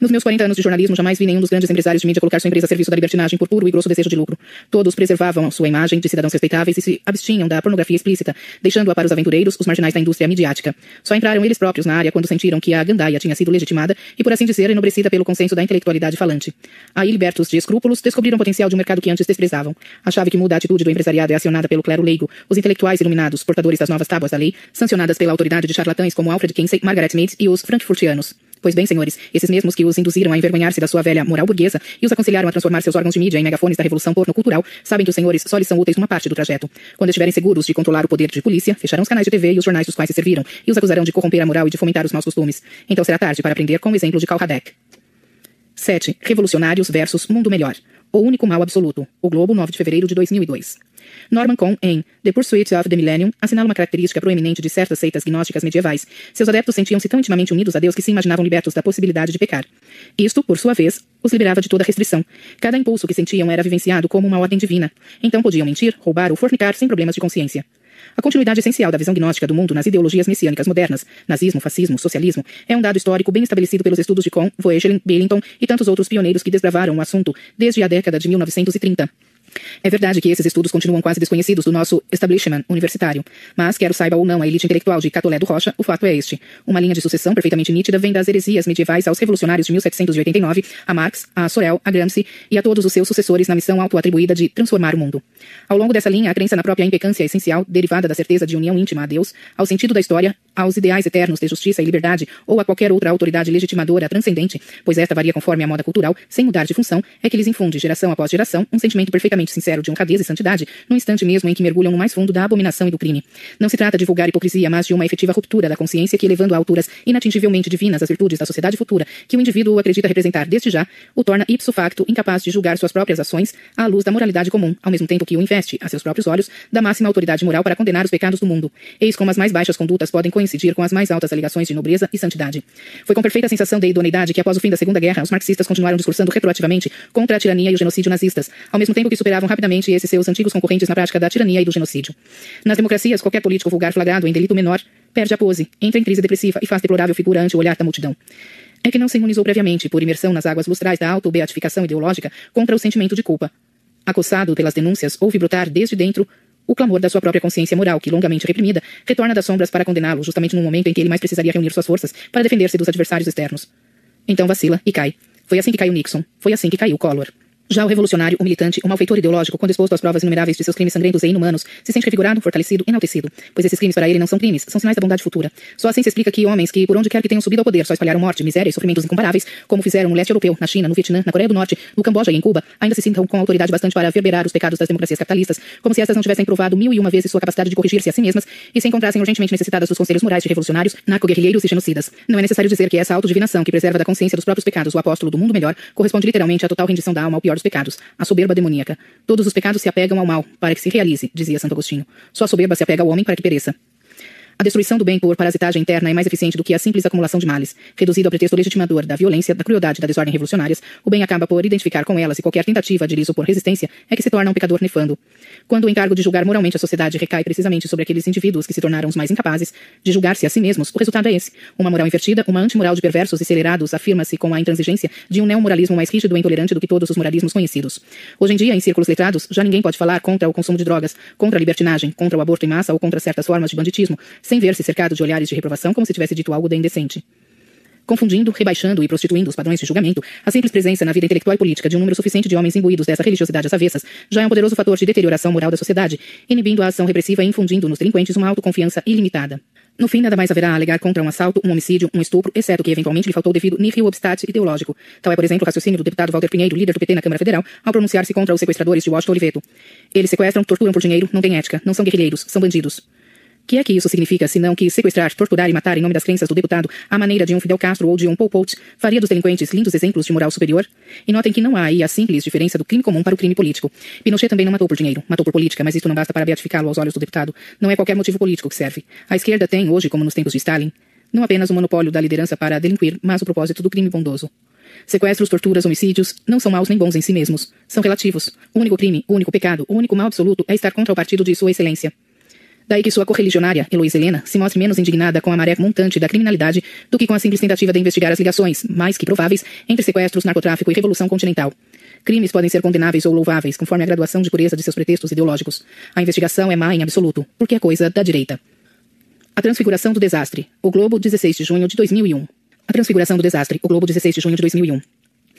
Nos meus 40 anos de jornalismo, jamais vi nenhum dos grandes empresários de mídia colocar sua empresa a serviço da libertinagem por puro e grosso desejo de lucro. Todos preservavam sua imagem de cidadãos respeitáveis e se abstinham da pornografia explícita, deixando-a para os aventureiros, os marginais da indústria midiática. Só entraram eles próprios na área quando sentiram que a gandaia tinha sido legitimada e, por assim dizer, enobrecida pelo consenso da intelectualidade falante. Aí, libertos de escrúpulos, descobriram o potencial de um mercado que antes desprezavam. A chave que muda a atitude do empresariado é acionada pelo clero leigo, os intelectuais iluminados, portadores das novas tábuas da lei, sancionadas pela autoridade de charlatães como Alfred Kinsey, Margaret Mead e os frankfurtianos. Pois bem, senhores, esses mesmos que os induziram a envergonhar-se da sua velha moral burguesa e os aconselharam a transformar seus órgãos de mídia em megafones da revolução porno-cultural, sabem que os senhores só lhes são úteis uma parte do trajeto. Quando estiverem seguros de controlar o poder de polícia, fecharão os canais de TV e os jornais dos quais se serviram, e os acusarão de corromper a moral e de fomentar os maus costumes. Então será tarde para aprender com o exemplo de Karl Radek. 7. Revolucionários versus Mundo Melhor. O único mal absoluto. O Globo, 9 de fevereiro de 2002. Norman Cohn, em The Pursuit of the Millennium, assinala uma característica proeminente de certas seitas gnósticas medievais. Seus adeptos sentiam-se tão intimamente unidos a Deus que se imaginavam libertos da possibilidade de pecar. Isto, por sua vez, os liberava de toda restrição. Cada impulso que sentiam era vivenciado como uma ordem divina. Então podiam mentir, roubar ou fornicar sem problemas de consciência. A continuidade essencial da visão gnóstica do mundo nas ideologias messiânicas modernas, nazismo, fascismo, socialismo, é um dado histórico bem estabelecido pelos estudos de Kohn, Voegelin, Billington e tantos outros pioneiros que desbravaram o assunto desde a década de 1930. É verdade que esses estudos continuam quase desconhecidos do nosso establishment universitário, mas, quer saiba ou não a elite intelectual de Catolé do Rocha, o fato é este. Uma linha de sucessão perfeitamente nítida vem das heresias medievais aos revolucionários de 1789, a Marx, a Sorel, a Gramsci e a todos os seus sucessores na missão auto-atribuída de transformar o mundo. Ao longo dessa linha, a crença na própria impecância essencial, derivada da certeza de união íntima a Deus, ao sentido da história, aos ideais eternos de justiça e liberdade ou a qualquer outra autoridade legitimadora transcendente, pois esta varia conforme a moda cultural, sem mudar de função, é que lhes infunde, geração após geração, um sentimento perfeitamente sincero de honradez e santidade, no instante mesmo em que mergulham no mais fundo da abominação e do crime. Não se trata de vulgar hipocrisia, mas de uma efetiva ruptura da consciência que, elevando a alturas inatingivelmente divinas as virtudes da sociedade futura, que o indivíduo acredita representar desde já, o torna ipso facto incapaz de julgar suas próprias ações à luz da moralidade comum, ao mesmo tempo que o investe, a seus próprios olhos, da máxima autoridade moral para condenar os pecados do mundo. Eis como as mais baixas condutas podem coincidir com as mais altas alegações de nobreza e santidade. Foi com perfeita sensação de idoneidade que, após o fim da Segunda Guerra, os marxistas continuaram discursando retroativamente contra a tirania e o genocídio nazistas, ao mesmo tempo que superavam rapidamente esses seus antigos concorrentes na prática da tirania e do genocídio. Nas democracias, qualquer político vulgar flagrado em delito menor perde a pose, entra em crise depressiva e faz deplorável figura ante o olhar da multidão. É que não se imunizou previamente, por imersão nas águas lustrais da auto-beatificação ideológica, contra o sentimento de culpa. Acossado pelas denúncias, ouve brotar desde dentro o clamor da sua própria consciência moral, que, longamente reprimida, retorna das sombras para condená-lo, justamente no momento em que ele mais precisaria reunir suas forças para defender-se dos adversários externos. Então vacila e cai. Foi assim que caiu Nixon. Foi assim que caiu Collor. Já o revolucionário, o militante, o malfeitor ideológico, quando exposto às provas inumeráveis de seus crimes sangrentos e inumanos, se sente revigorado, fortalecido, enaltecido, pois esses crimes para ele não são crimes, são sinais da bondade futura. Só assim se explica que homens que, por onde quer que tenham subido ao poder, só espalharam morte, miséria e sofrimentos incomparáveis, como fizeram no leste europeu, na China, no Vietnã, na Coreia do Norte, no Camboja e em Cuba, ainda se sintam com autoridade bastante para verberar os pecados das democracias capitalistas, como se estas não tivessem provado mil e uma vezes sua capacidade de corrigir-se a si mesmas e se encontrassem urgentemente necessitadas dos conselhos morais de revolucionários, narco-guerrilheiros e genocidas. Não é necessário dizer que essa autodivinação que preserva da consciência dos próprios pecados o apóstolo do mundo melhor corresponde literalmente à total rendição da alma ao pior dos pecados, a soberba demoníaca. Todos os pecados se apegam ao mal, para que se realize, dizia Santo Agostinho. Só a soberba se apega ao homem para que pereça. A destruição do bem por parasitagem interna é mais eficiente do que a simples acumulação de males. Reduzido ao pretexto legitimador da violência, da crueldade da desordem revolucionárias, o bem acaba por identificar com elas e qualquer tentativa de lhes opor resistência é que se torna um pecador nefando. Quando o encargo de julgar moralmente a sociedade recai precisamente sobre aqueles indivíduos que se tornaram os mais incapazes de julgar-se a si mesmos, o resultado é esse. Uma moral invertida, uma antimoral de perversos e acelerados afirma-se com a intransigência de um neomoralismo mais rígido e intolerante do que todos os moralismos conhecidos. Hoje em dia, em círculos letrados, já ninguém pode falar contra o consumo de drogas, contra a libertinagem, contra o aborto em massa ou contra certas formas de banditismo, sem ver-se cercado de olhares de reprovação como se tivesse dito algo de indecente. Confundindo, rebaixando e prostituindo os padrões de julgamento, a simples presença na vida intelectual e política de um número suficiente de homens imbuídos dessa religiosidade às avessas já é um poderoso fator de deterioração moral da sociedade, inibindo a ação repressiva e infundindo nos delinquentes uma autoconfiança ilimitada. No fim, nada mais haverá a alegar contra um assalto, um homicídio, um estupro, exceto que eventualmente lhe faltou devido nihil obstat ideológico. Tal é, por exemplo, o raciocínio do deputado Walter Pinheiro, líder do PT na Câmara Federal, ao pronunciar-se contra os sequestradores de Washington Oliveto. Eles sequestram, torturam por dinheiro, não têm ética, não são guerrilheiros, são bandidos. Que é que isso significa, senão que sequestrar, torturar e matar em nome das crenças do deputado, à maneira de um Fidel Castro ou de um Pol Pot, faria dos delinquentes lindos exemplos de moral superior? E notem que não há aí a simples diferença do crime comum para o crime político. Pinochet também não matou por dinheiro, matou por política, mas isto não basta para beatificá-lo aos olhos do deputado. Não é qualquer motivo político que serve. A esquerda tem, hoje, como nos tempos de Stalin, não apenas o monopólio da liderança para delinquir, mas o propósito do crime bondoso. Sequestros, torturas, homicídios não são maus nem bons em si mesmos. São relativos. O único crime, o único pecado, o único mal absoluto é estar contra o partido de Sua Excelência. Daí que sua correligionária, Heloísa Helena, se mostre menos indignada com a maré montante da criminalidade do que com a simples tentativa de investigar as ligações, mais que prováveis, entre sequestros, narcotráfico e revolução continental. Crimes podem ser condenáveis ou louváveis, conforme a graduação de pureza de seus pretextos ideológicos. A investigação é má em absoluto, porque é coisa da direita. A transfiguração do desastre. O Globo, 16 de junho de 2001. A transfiguração do desastre. O Globo, 16 de junho de 2001.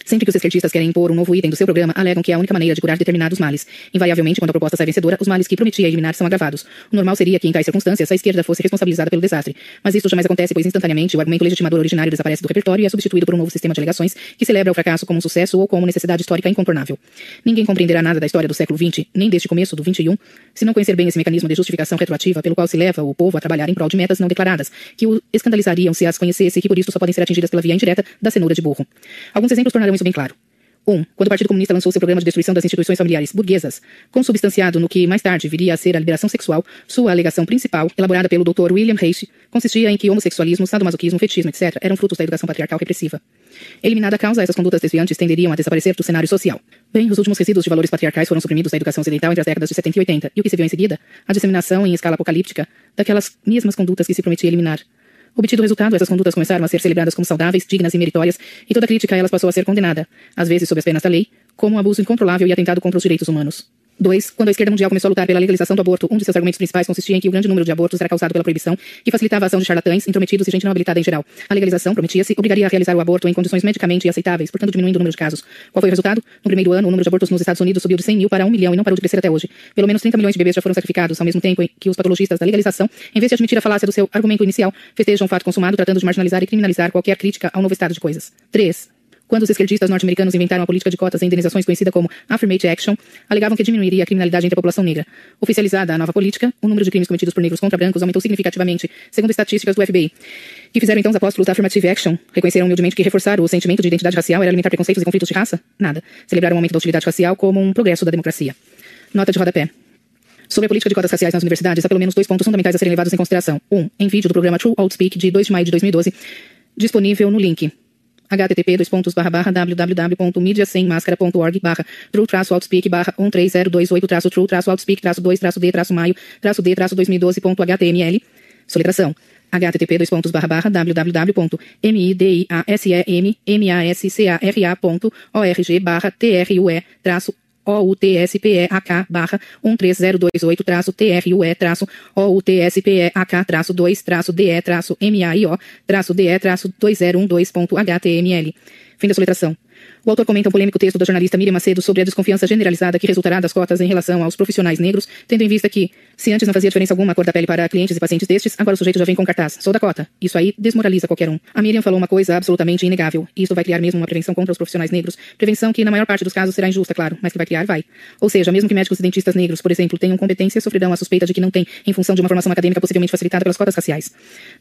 Sempre que os esquerdistas querem impor um novo item do seu programa, alegam que é a única maneira de curar determinados males. Invariavelmente, quando a proposta sai vencedora, os males que prometia eliminar são agravados. O normal seria que, em tais circunstâncias, a esquerda fosse responsabilizada pelo desastre. Mas isso jamais acontece, pois instantaneamente o argumento legitimador originário desaparece do repertório e é substituído por um novo sistema de alegações que celebra o fracasso como um sucesso ou como necessidade histórica incontornável. Ninguém compreenderá nada da história do século XX, nem deste começo do XXI, se não conhecer bem esse mecanismo de justificação retroativa pelo qual se leva o povo a trabalhar em prol de metas não declaradas, que o escandalizariam se as conhecesse e que por isso só podem ser atingidas pela via indireta da cenoura de burro. Alguns exemplos tornarão isso bem claro. 1. Quando o Partido Comunista lançou seu programa de destruição das instituições familiares burguesas, consubstanciado no que mais tarde viria a ser a liberação sexual, sua alegação principal, elaborada pelo Dr. William Reich, consistia em que homossexualismo, sadomasoquismo, fetichismo, etc., eram frutos da educação patriarcal repressiva. Eliminada a causa, essas condutas desviantes tenderiam a desaparecer do cenário social. Bem, os últimos resíduos de valores patriarcais foram suprimidos da educação ocidental entre as décadas de 70 e 80, e o que se viu em seguida? A disseminação em escala apocalíptica daquelas mesmas condutas que se prometia eliminar. Obtido o resultado, essas condutas começaram a ser celebradas como saudáveis, dignas e meritórias, e toda crítica a elas passou a ser condenada, às vezes sob as penas da lei, como um abuso incontrolável e atentado contra os direitos humanos. 2. Quando a esquerda mundial começou a lutar pela legalização do aborto, um de seus argumentos principais consistia em que o grande número de abortos era causado pela proibição, que facilitava a ação de charlatães, intrometidos e gente não habilitada em geral. A legalização, prometia-se, obrigaria a realizar o aborto em condições medicamente aceitáveis, portanto diminuindo o número de casos. Qual foi o resultado? No primeiro ano, o número de abortos nos Estados Unidos subiu de 100 mil para 1 milhão e não parou de crescer até hoje. Pelo menos 30 milhões de bebês já foram sacrificados, ao mesmo tempo em que os patologistas da legalização, em vez de admitir a falácia do seu argumento inicial, festejam o fato consumado tratando de marginalizar e criminalizar qualquer crítica ao novo estado de coisas. 3. Quando os esquerdistas norte-americanos inventaram a política de cotas e indenizações conhecida como Affirmative Action, alegavam que diminuiria a criminalidade entre a população negra. Oficializada a nova política, o número de crimes cometidos por negros contra brancos aumentou significativamente, segundo estatísticas do FBI. Que fizeram então os apóstolos da Affirmative Action? Reconheceram humildemente que reforçar o sentimento de identidade racial era alimentar preconceitos e conflitos de raça? Nada. Celebraram o aumento da utilidade racial como um progresso da democracia. Nota de rodapé. Sobre a política de cotas raciais nas universidades, há pelo menos dois pontos fundamentais a serem levados em consideração. Um, em vídeo do programa True Outspeak de 2 de maio de 2012, disponível no link http pontos barra barra www.mediasemmascara.org barra true traço outspeak barra 13028 traço true traço outspeak traço 2 traço d traço maio traço d traço 2012.html soletração. http dois pontos barra barra www.midiasemmascara.org barra true traço OUTSPEAK barra 13028 traço TRUE traço OUTSPEAK traço 2 traço DE traço MAIO traço DE traço 2012.html. Fim da soletração. O autor comenta um polêmico texto da jornalista Miriam Macedo sobre a desconfiança generalizada que resultará das cotas em relação aos profissionais negros, tendo em vista que, se antes não fazia diferença alguma a cor da pele para clientes e pacientes destes, agora o sujeito já vem com cartaz. Sou da cota. Isso aí desmoraliza qualquer um. A Miriam falou uma coisa absolutamente inegável. Isso vai criar mesmo uma prevenção contra os profissionais negros. Prevenção que, na maior parte dos casos, será injusta, claro, mas que vai criar, vai. Ou seja, mesmo que médicos e dentistas negros, por exemplo, tenham competência, sofrerão a suspeita de que não têm, em função de uma formação acadêmica possivelmente facilitada pelas cotas raciais.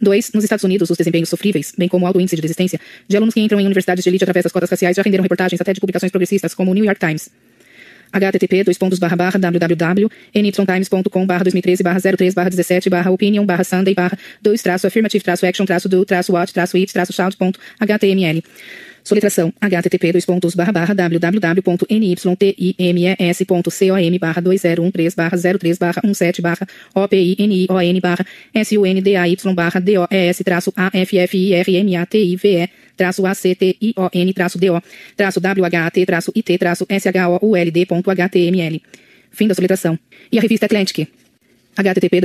2. Nos Estados Unidos, os desempenhos sofríveis, bem como o alto índice de desistência, de alunos que entram em universidades de elite através das cotas raciais já renderam reportagens até de publicações progressistas como o New York Times. http dois pontos barra barra www.nytimes.com barra 2013 barra 03 barra 17 barra opinion barra sunday barra 2 traço affirmative traço action traço do traço what traço it traço shout ponto html Soletração http dois pontos barra barra www.nytimes.com barra 2013 barra 03 barra 17 barra opinion barra sunday barra does traço affirmative traço action traço do traço wat traço it traço should.html. Fim da soletração. E a revista Atlantic http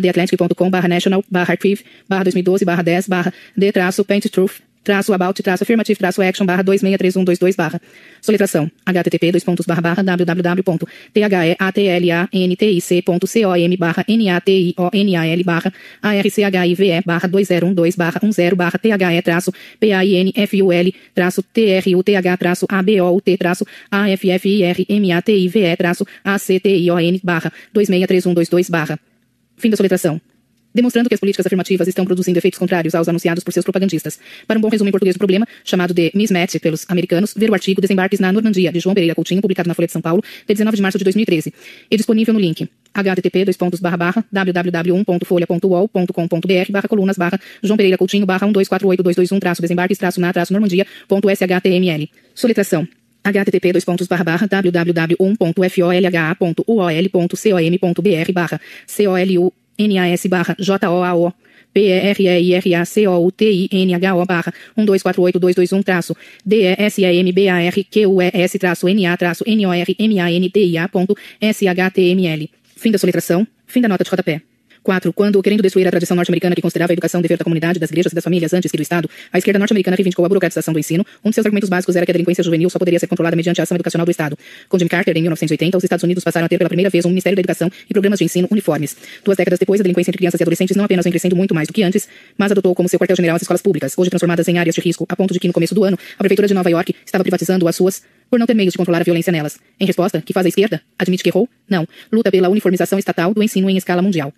theatlantic.com national archive barra 2012 barra 10 barra d traço paint truth traço about, traço affirmative, traço action, barra 263122, barra. Soletração. http, dois pontos, barra, barra, www.theatlantic.com, barra, national, barra, archive, barra, 2012, barra, 10, barra, the, traço, painful, traço, truth, traço, about, traço, affir, mative, traço, action, barra, 263122, barra. Fim da soletração demonstrando que as políticas afirmativas estão produzindo efeitos contrários aos anunciados por seus propagandistas. Para um bom resumo em português do problema, chamado de mismatch pelos americanos, ver o artigo Desembarques na Normandia, de João Pereira Coutinho, publicado na Folha de São Paulo, de 19 de março de 2013, e disponível no link http www.folha.uol.com.br colunas João Pereira Coutinho barra 1248221 traço desembarques na normandia.shtml. Soletração http www.www.folha.uol.com.br barra colu NAS barra JOAO P-R-E-I-R-A-C-O-U-T-I-N-H-O barra 1248221 traço D-S-A-M-B-A-R-Q-U-E-S traço N-A traço N-O-R-M-A-N-D-I-A ponto S-H-T-M-L. Fim da soletração. Fim da nota de rodapé. 4. Quando, querendo destruir a tradição norte-americana que considerava a educação dever da comunidade, das igrejas e das famílias antes que do Estado, a esquerda norte-americana reivindicou a burocratização do ensino, um de seus argumentos básicos era que a delinquência juvenil só poderia ser controlada mediante a ação educacional do Estado. Com Jimmy Carter, em 1980, os Estados Unidos passaram a ter pela primeira vez um Ministério da Educação e programas de ensino uniformes. Duas décadas depois, a delinquência entre crianças e adolescentes não apenas vem crescendo muito mais do que antes, mas adotou como seu quartel-general as escolas públicas, hoje transformadas em áreas de risco, a ponto de que, no começo do ano, a Prefeitura de Nova York estava privatizando as suas por não ter meios de controlar a violência nelas. Em resposta, que faz a esquerda? Admite que errou? Não. Luta pela uniformização estatal do ensino em escala mundial.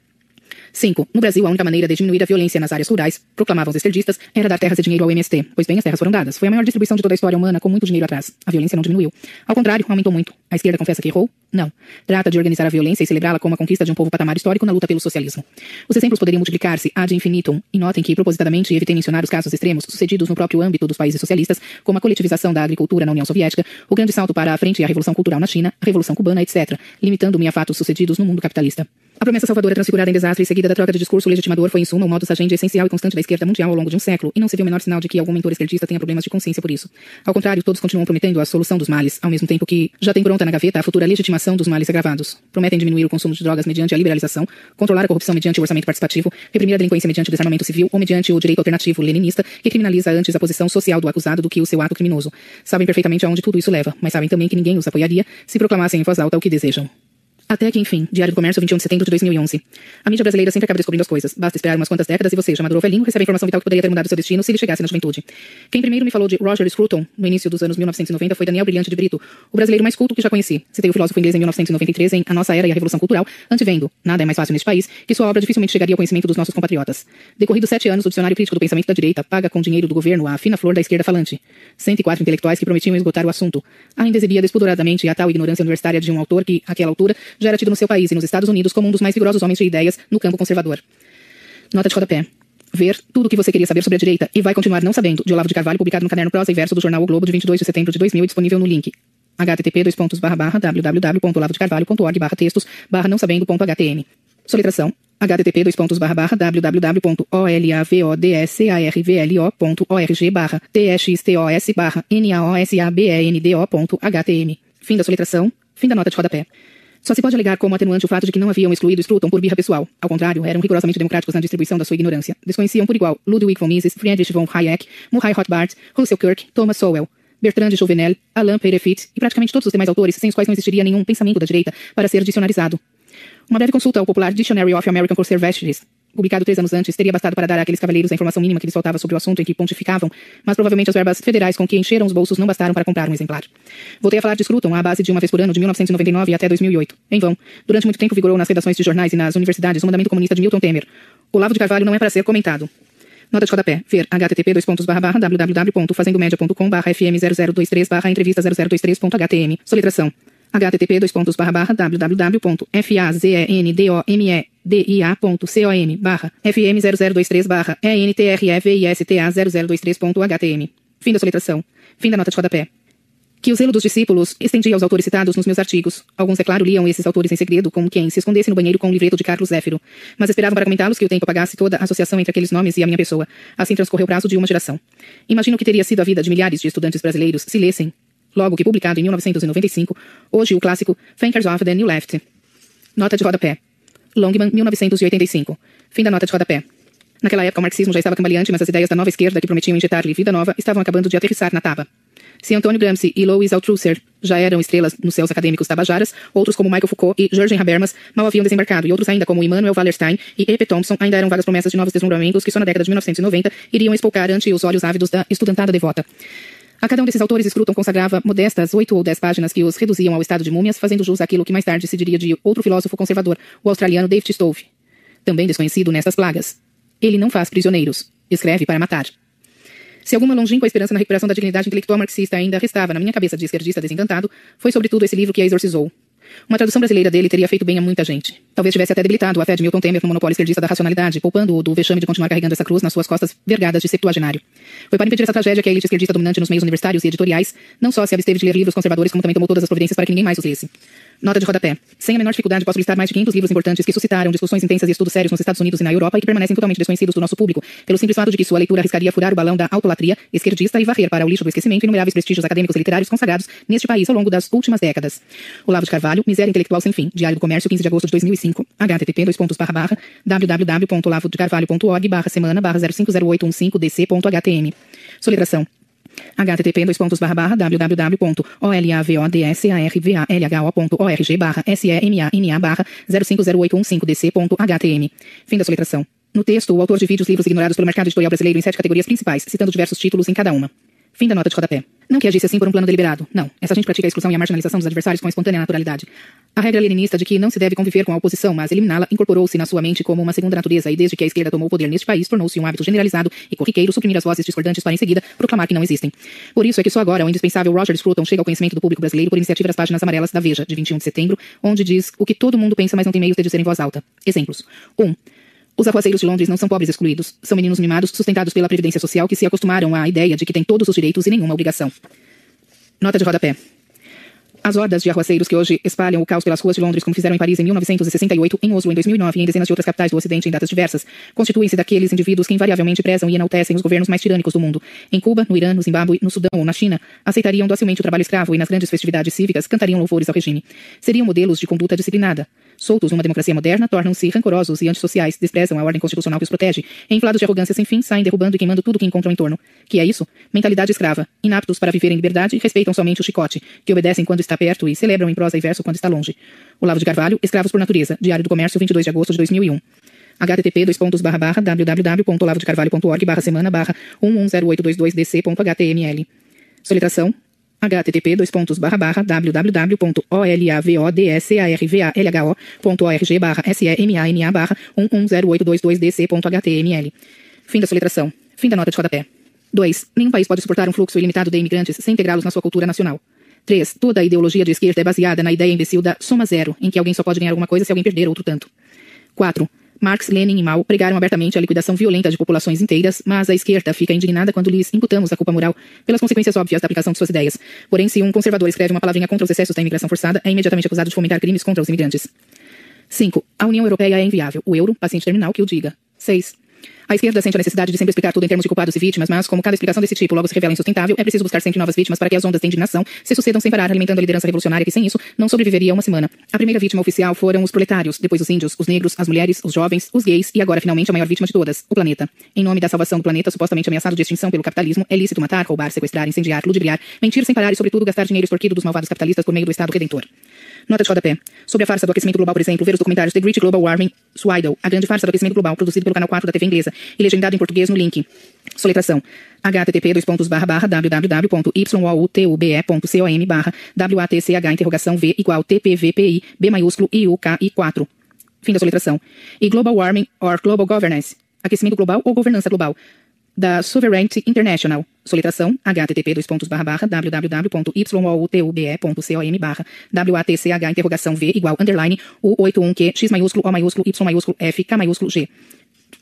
5. No Brasil, a única maneira de diminuir a violência nas áreas rurais, proclamavam os esquerdistas, era dar terras e dinheiro ao MST, pois bem, as terras foram dadas. Foi a maior distribuição de toda a história humana, com muito dinheiro atrás. A violência não diminuiu. Ao contrário, aumentou muito. A esquerda confessa que errou? Não. Trata de organizar a violência e celebrá-la como a conquista de um povo patamar histórico na luta pelo socialismo. Os exemplos poderiam multiplicar-se ad infinitum, e notem que, propositadamente, evitei mencionar os casos extremos sucedidos no próprio âmbito dos países socialistas, como a coletivização da agricultura na União Soviética, o grande salto para a frente e a revolução cultural na China, a revolução cubana, etc., limitando-me a fatos sucedidos no mundo capitalista. A promessa salvadora transfigurada em desastre e seguida da troca de discurso legitimador foi, em suma, o modus agendi essencial e constante da esquerda mundial ao longo de um século, e não se viu o menor sinal de que algum mentor esquerdista tenha problemas de consciência por isso. Ao contrário, todos continuam prometendo a solução dos males, ao mesmo tempo que já tem pronta na gaveta a futura legitimação dos males agravados. Prometem diminuir o consumo de drogas mediante a liberalização, controlar a corrupção mediante o orçamento participativo, reprimir a delinquência mediante o desarmamento civil ou mediante o direito alternativo leninista, que criminaliza antes a posição social do acusado do que o seu ato criminoso. Sabem perfeitamente aonde tudo isso leva, mas sabem também que ninguém os apoiaria se proclamassem em voz alta o que desejam. Até que, enfim, Diário do Comércio, 21 de setembro de 2011. A mídia brasileira sempre acaba descobrindo as coisas. Basta esperar umas quantas décadas e você, chamador ou velhinho, recebe a informação vital que poderia ter mudado seu destino se ele chegasse na juventude. Quem primeiro me falou de Roger Scruton, no início dos anos 1990, foi Daniel Brilhante de Brito, o brasileiro mais culto que já conheci. Citei o filósofo inglês em 1993 em A Nossa Era e a Revolução Cultural, antevendo, nada é mais fácil neste país, que sua obra dificilmente chegaria ao conhecimento dos nossos compatriotas. Decorridos sete anos, o Dicionário Crítico do Pensamento da Direita paga com dinheiro do governo a fina flor da esquerda falante. 104 intelectuais que prometiam esgotar o assunto. Ainda exibia despoderadamente a tal ignorância universitária de um autor que, àquela altura, já era tido no seu país e nos Estados Unidos como um dos mais vigorosos homens de ideias no campo conservador. Nota de rodapé. Ver tudo o que você queria saber sobre a direita e vai continuar não sabendo, de Olavo de Carvalho, publicado no caderno Prosa e Verso do jornal O Globo de 22 de setembro de 2000 disponível no link http www.olavodecarvalho.org barra textos barra não sabendo.htm. Soletração http www.olavodscarvlo.org barra txtos barra naosabendo.htm. Fim da soletração. Fim da nota de rodapé. Só se pode alegar como atenuante o fato de que não haviam excluído Scruton por birra pessoal. Ao contrário, eram rigorosamente democráticos na distribuição da sua ignorância. Desconheciam por igual Ludwig von Mises, Friedrich von Hayek, Murray Rothbard, Russell Kirk, Thomas Sowell, Bertrand de Jouvenel, Alain Peirefit e praticamente todos os demais autores sem os quais não existiria nenhum pensamento da direita para ser dicionarizado. Uma breve consulta ao popular Dictionary of American Conservationists publicado três anos antes, teria bastado para dar àqueles cavaleiros a informação mínima que lhes faltava sobre o assunto em que pontificavam, mas provavelmente as verbas federais com que encheram os bolsos não bastaram para comprar um exemplar. Voltei a falar de Scruton à base de uma vez por ano de 1999 até 2008. Em vão. Durante muito tempo vigorou nas redações de jornais e nas universidades o mandamento comunista de Milton Temer. O Lavo de Carvalho não é para ser comentado. Nota de rodapé. Ver http www.fazendomedia.com fm0023 entrevista 0023.htm. Soletração http www.fazendome.dia.com barra fm0023 barra entrefvista0023.htm. Fim da soletração. Fim da nota de rodapé. Que o zelo dos discípulos estendia aos autores citados nos meus artigos. Alguns, é claro, liam esses autores em segredo, como quem se escondesse no banheiro com o livreto de Carlos Zéfiro. Mas esperavam para comentá-los que o tempo apagasse toda a associação entre aqueles nomes e a minha pessoa. Assim transcorreu o prazo de uma geração. Imagino que teria sido a vida de milhares de estudantes brasileiros se lessem, logo que publicado em 1995, hoje o clássico Thinkers of the New Left. Nota de rodapé. Longman, 1985. Fim da nota de rodapé. Naquela época o marxismo já estava cambaleante, mas as ideias da nova esquerda que prometiam injetar-lhe vida nova estavam acabando de aterrissar na taba. Se Antônio Gramsci e Louis Althusser já eram estrelas nos céus acadêmicos tabajaras, outros como Michael Foucault e Georges Habermas mal haviam desembarcado, e outros ainda como Immanuel Wallerstein e E.P. Thompson ainda eram vagas promessas de novos deslumbramentos que só na década de 1990 iriam espolcar ante os olhos ávidos da estudantada devota. A cada um desses autores, Scruton consagrava modestas oito ou dez páginas que os reduziam ao estado de múmias, fazendo jus àquilo que mais tarde se diria de outro filósofo conservador, o australiano David Stove, também desconhecido nestas plagas. Ele não faz prisioneiros, escreve para matar. Se alguma longínqua esperança na recuperação da dignidade intelectual marxista ainda restava na minha cabeça de esquerdista desencantado, foi sobretudo esse livro que a exorcizou. Uma tradução brasileira dele teria feito bem a muita gente. Talvez tivesse até debilitado a fé de Milton Temer no monopólio esquerdista da racionalidade, poupando-o do vexame de continuar carregando essa cruz nas suas costas vergadas de septuagenário. Foi para impedir essa tragédia que a elite esquerdista dominante nos meios universitários e editoriais não só se absteve de ler livros conservadores, como também tomou todas as providências para que ninguém mais os lesse. Nota de rodapé. Sem a menor dificuldade, posso listar mais de 500 livros importantes que suscitaram discussões intensas e estudos sérios nos Estados Unidos e na Europa e que permanecem totalmente desconhecidos do nosso público, pelo simples fato de que sua leitura arriscaria furar o balão da autolatria esquerdista e varrer para o lixo do esquecimento inumeráveis prestígios acadêmicos e literários consagrados neste país ao longo das últimas décadas. Olavo de Carvalho, Miséria Intelectual Sem Fim, Diário do Comércio, 15 de agosto de 2005, http www.olavodecarvalho.org semana barra 050815dc.htm. Soletração http www.olavodscarvalho.org barra semana barra 050815dc.htm. Fim da soletração. No texto, o autor divide os livros ignorados pelo mercado editorial brasileiro em sete categorias principais, citando diversos títulos em cada uma. Fim da nota de rodapé. Não que agisse assim por um plano deliberado. Não. Essa gente pratica a exclusão e a marginalização dos adversários com espontânea naturalidade. A regra leninista de que não se deve conviver com a oposição, mas eliminá-la, incorporou-se na sua mente como uma segunda natureza e desde que a esquerda tomou o poder neste país, tornou-se um hábito generalizado e corriqueiro suprimir as vozes discordantes para em seguida proclamar que não existem. Por isso é que só agora o indispensável Roger Scruton chega ao conhecimento do público brasileiro por iniciativa das páginas amarelas da Veja, de 21 de setembro, onde diz o que todo mundo pensa, mas não tem meios de dizer em voz alta. Exemplos. 1. Um, os arruaceiros de Londres não são pobres excluídos. São meninos mimados sustentados pela Previdência Social que se acostumaram à ideia de que têm todos os direitos e nenhuma obrigação. Nota de rodapé. As hordas de arruaceiros que hoje espalham o caos pelas ruas de Londres, como fizeram em Paris em 1968, em Oslo em 2009 e em dezenas de outras capitais do Ocidente em datas diversas, constituem-se daqueles indivíduos que invariavelmente prezam e enaltecem os governos mais tirânicos do mundo. Em Cuba, no Irã, no Zimbábue, no Sudão ou na China, aceitariam docilmente o trabalho escravo e nas grandes festividades cívicas cantariam louvores ao regime. Seriam modelos de conduta disciplinada soltos numa democracia moderna, tornam-se rancorosos e antissociais, desprezam a ordem constitucional que os protege, e inflados de arrogância sem fim, saem derrubando e queimando tudo que encontram em torno. Que é isso? Mentalidade escrava. Inaptos para viver em liberdade, respeitam somente o chicote, que obedecem quando está perto e celebram em prosa e verso quando está longe. Olavo de Carvalho, Escravos por Natureza, Diário do Comércio, 22 de agosto de 2001 http www.olavodecarvalho.org barra semana barra 110822dc.html Soletração http www.olavodsalvalho.org barra semana barra 110822dc.html. Fim da soletração. Fim da nota de rodapé. 2. Nenhum país pode suportar um fluxo ilimitado de imigrantes sem integrá-los na sua cultura nacional. 3. Toda a ideologia de esquerda é baseada na ideia imbecil da soma zero, em que alguém só pode ganhar alguma coisa se alguém perder outro tanto. 4. Marx, Lenin e Mao pregaram abertamente a liquidação violenta de populações inteiras, mas a esquerda fica indignada quando lhes imputamos a culpa moral pelas consequências óbvias da aplicação de suas ideias. Porém, se um conservador escreve uma palavrinha contra os excessos da imigração forçada, é imediatamente acusado de fomentar crimes contra os imigrantes. 5. A União Europeia é inviável. O euro, paciente terminal, que o diga. 6. A esquerda sente a necessidade de sempre explicar tudo em termos de culpados e vítimas, mas como cada explicação desse tipo logo se revela insustentável, é preciso buscar sempre novas vítimas para que as ondas de indignação se sucedam sem parar, alimentando a liderança revolucionária que sem isso não sobreviveria uma semana. A primeira vítima oficial foram os proletários, depois os índios, os negros, as mulheres, os jovens, os gays e agora finalmente a maior vítima de todas, o planeta. Em nome da salvação do planeta supostamente ameaçado de extinção pelo capitalismo, é lícito matar, roubar, sequestrar, incendiar, ludibriar, mentir sem parar e sobretudo gastar dinheiro extorquido dos malvados capitalistas por meio do Estado Redentor. Nota de rodapé. Sobre a farsa do aquecimento global, por exemplo, ver os documentários The Great Global Warming, Swidle, a grande farsa do aquecimento global, produzido pelo canal 4 da TV inglesa e legendado em português no link. Soletração. http www.youtube.com barra watch interrogação v igual tpvpi b maiúsculo iuki 4. Fim da soletração. E Global Warming or Global Governance. Aquecimento global ou governança global da Sovereignty International. Soletração http www.youtube.com barra watch interrogação v igual underline u81q x maiúsculo o maiúsculo y maiúsculo f k maiúsculo g.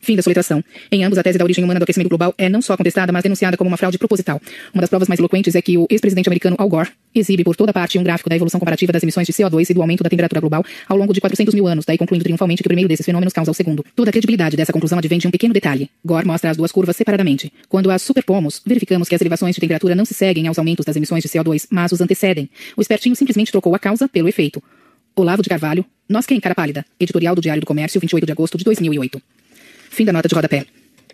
Fim da soletração. Em ambos, a tese da origem humana do aquecimento global é não só contestada, mas denunciada como uma fraude proposital. Uma das provas mais eloquentes é que o ex-presidente americano Al Gore exibe por toda parte um gráfico da evolução comparativa das emissões de CO2 e do aumento da temperatura global ao longo de 400 mil anos, daí concluindo triunfalmente que o primeiro desses fenômenos causa o segundo. Toda a credibilidade dessa conclusão advém de um pequeno detalhe. Gore mostra as duas curvas separadamente. Quando as superpomos, verificamos que as elevações de temperatura não se seguem aos aumentos das emissões de CO2, mas os antecedem. O espertinho simplesmente trocou a causa pelo efeito. Olavo de Carvalho, Nós Quem Cara Pálida, editorial do Diário do Comércio, 28 de agosto de 2008. Fim da nota de rodapé.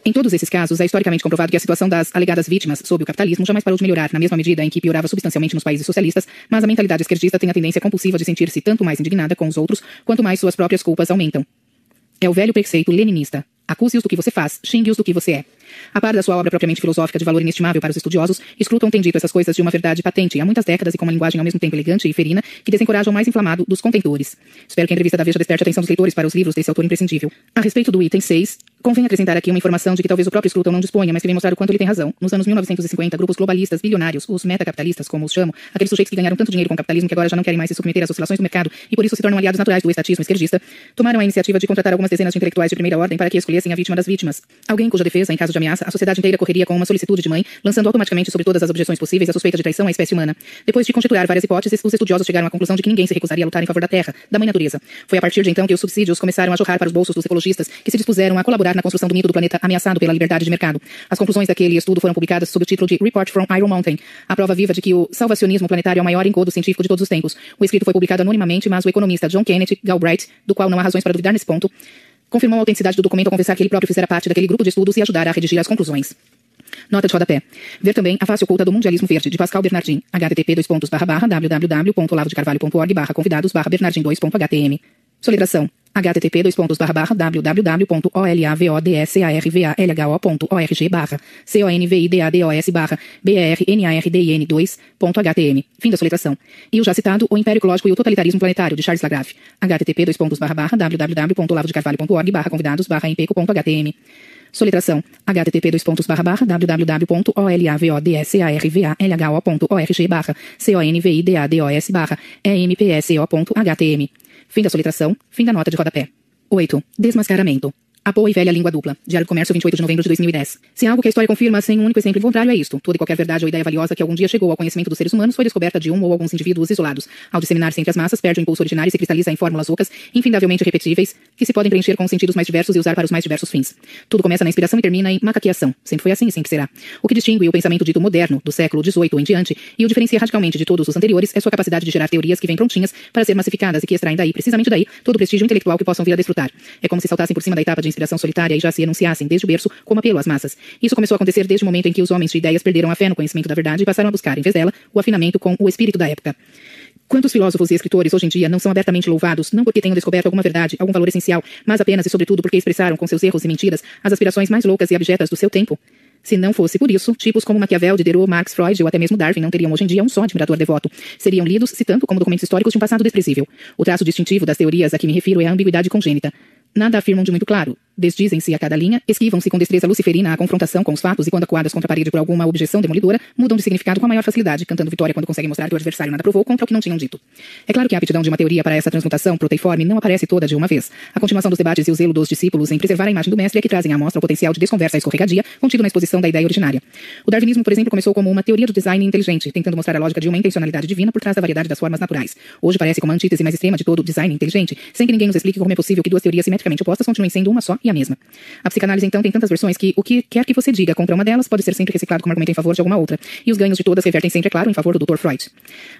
Em todos esses casos, é historicamente comprovado que a situação das alegadas vítimas sob o capitalismo jamais parou de melhorar, na mesma medida em que piorava substancialmente nos países socialistas, mas a mentalidade esquerdista tem a tendência compulsiva de sentir-se tanto mais indignada com os outros, quanto mais suas próprias culpas aumentam. É o velho preceito leninista. Acuse-os do que você faz, xingue-os do que você é. A par da sua obra propriamente filosófica de valor inestimável para os estudiosos, Scruton tem dito essas coisas de uma verdade patente há muitas décadas e com uma linguagem ao mesmo tempo elegante e ferina que desencoraja o mais inflamado dos contentores. Espero que a entrevista da Veja desperte a atenção dos leitores para os livros desse autor imprescindível. A respeito do item 6, Convém acrescentar aqui uma informação de que talvez o próprio Scruton não disponha, mas que vem mostrar o quanto ele tem razão. Nos anos 1950, grupos globalistas, bilionários, os metacapitalistas, como os chamo, aqueles sujeitos que ganharam tanto dinheiro com o capitalismo que agora já não querem mais se submeter às oscilações do mercado e por isso se tornam aliados naturais do estatismo esquerdista, tomaram a iniciativa de contratar algumas dezenas de intelectuais de primeira ordem para que escolhessem a vítima das vítimas. Alguém cuja defesa, em caso de ameaça, a sociedade inteira correria com uma solicitude de mãe, lançando automaticamente sobre todas as objeções possíveis a suspeita de traição à espécie humana. Depois de constituir várias hipóteses, os estudiosos chegaram à conclusão de que ninguém se recusaria a lutar em favor da terra, da mãe natureza. Foi a partir de então que os subsídios começaram a jorrar para os bolsos dos ecologistas, que se dispuseram a colaborar na construção do mito do planeta ameaçado pela liberdade de mercado. As conclusões daquele estudo foram publicadas sob o título de Report from Iron Mountain, a prova viva de que o salvacionismo planetário é o maior engodo científico de todos os tempos. O escrito foi publicado anonimamente, mas o economista John Kennedy Galbraith, do qual não há razões para duvidar nesse ponto, confirmou a autenticidade do documento ao confessar que ele próprio fizera parte daquele grupo de estudos e ajudar a redigir as conclusões. Nota de rodapé. Ver também a face oculta do mundialismo verde, de Pascal Bernardin, http www.olavodecarvalho.org barra convidados barra bernardin2.htm. Soletração http www.olavodsalho.org barra convidados barra brnardin2.htm. Fim da soletração. E o já citado O Império Ecológico e o Totalitarismo Planetário, de Charles Lagrave. http www.olavodecarvalho.org barra convidados barra empeco.htm. Soletração. http www.olavodsalho.org barra convidados barra empso.htm. Fim da soletração. Fim da nota de rodapé. 8. Desmascaramento. A boa e velha língua dupla. Diário do Comércio, 28 de novembro de 2010. Se algo que a história confirma sem um único exemplo contrário é isto. Toda e qualquer verdade ou ideia valiosa que algum dia chegou ao conhecimento dos seres humanos foi descoberta de um ou alguns indivíduos isolados. Ao disseminar-se entre as massas, perde o impulso originário e se cristaliza em fórmulas ocas, infindavelmente repetíveis, que se podem preencher com sentidos mais diversos e usar para os mais diversos fins. Tudo começa na inspiração e termina em macaqueação. Sempre foi assim e sempre será. O que distingue o pensamento dito moderno, do século XVIII em diante, e o diferencia radicalmente de todos os anteriores, é sua capacidade de gerar teorias que vêm prontinhas para ser massificadas e que extraem daí, precisamente daí, todo o prestígio intelectual que possam vir a desfrutar. É como se saltassem por cima da etapa de inspiração solitária e já se enunciassem desde o berço como apelo às massas. Isso começou a acontecer desde o momento em que os homens de ideias perderam a fé no conhecimento da verdade e passaram a buscar, em vez dela, o afinamento com o espírito da época. Quantos filósofos e escritores hoje em dia não são abertamente louvados, não porque tenham descoberto alguma verdade, algum valor essencial, mas apenas e sobretudo porque expressaram com seus erros e mentiras as aspirações mais loucas e abjetas do seu tempo? Se não fosse por isso, tipos como Maquiavel, Diderot, Marx, Freud ou até mesmo Darwin não teriam hoje em dia um só admirador devoto. Seriam lidos, se tanto como documentos históricos de um passado desprezível. O traço distintivo das teorias a que me refiro é a ambiguidade congênita. Nada afirmam de muito claro. Desdizem-se a cada linha, esquivam-se com destreza luciferina à confrontação com os fatos e quando acuadas contra a parede por alguma objeção demolidora, mudam de significado com a maior facilidade, cantando vitória quando conseguem mostrar que o adversário nada provou contra o que não tinham dito. É claro que a aptidão de uma teoria para essa transmutação proteiforme não aparece toda de uma vez. A continuação dos debates e o zelo dos discípulos em preservar a imagem do mestre é que trazem à mostra o potencial de desconversa escorregadia contido na exposição da ideia originária. O darwinismo, por exemplo, começou como uma teoria do design inteligente, tentando mostrar a lógica de uma intencionalidade divina por trás da variedade das formas naturais. Hoje parece como a antítese mais extrema de todo o design inteligente, sem que ninguém nos explique como é possível que duas teorias simetricamente opostas continuem sendo uma só e a mesma. A psicanálise, então, tem tantas versões que o que quer que você diga contra uma delas pode ser sempre reciclado como argumento em favor de alguma outra, e os ganhos de todas revertem sempre, é claro, em favor do Dr. Freud.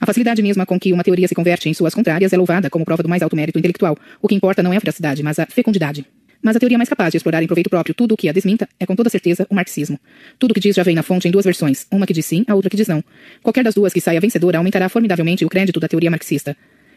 A facilidade mesma com que uma teoria se converte em suas contrárias é louvada como prova do mais alto mérito intelectual. O que importa não é a veracidade, mas a fecundidade. Mas a teoria mais capaz de explorar em proveito próprio tudo o que a desminta é, com toda certeza, o marxismo. Tudo o que diz já vem na fonte em duas versões, uma que diz sim, a outra que diz não. Qualquer das duas que saia vencedora aumentará formidavelmente o crédito da teoria marxista.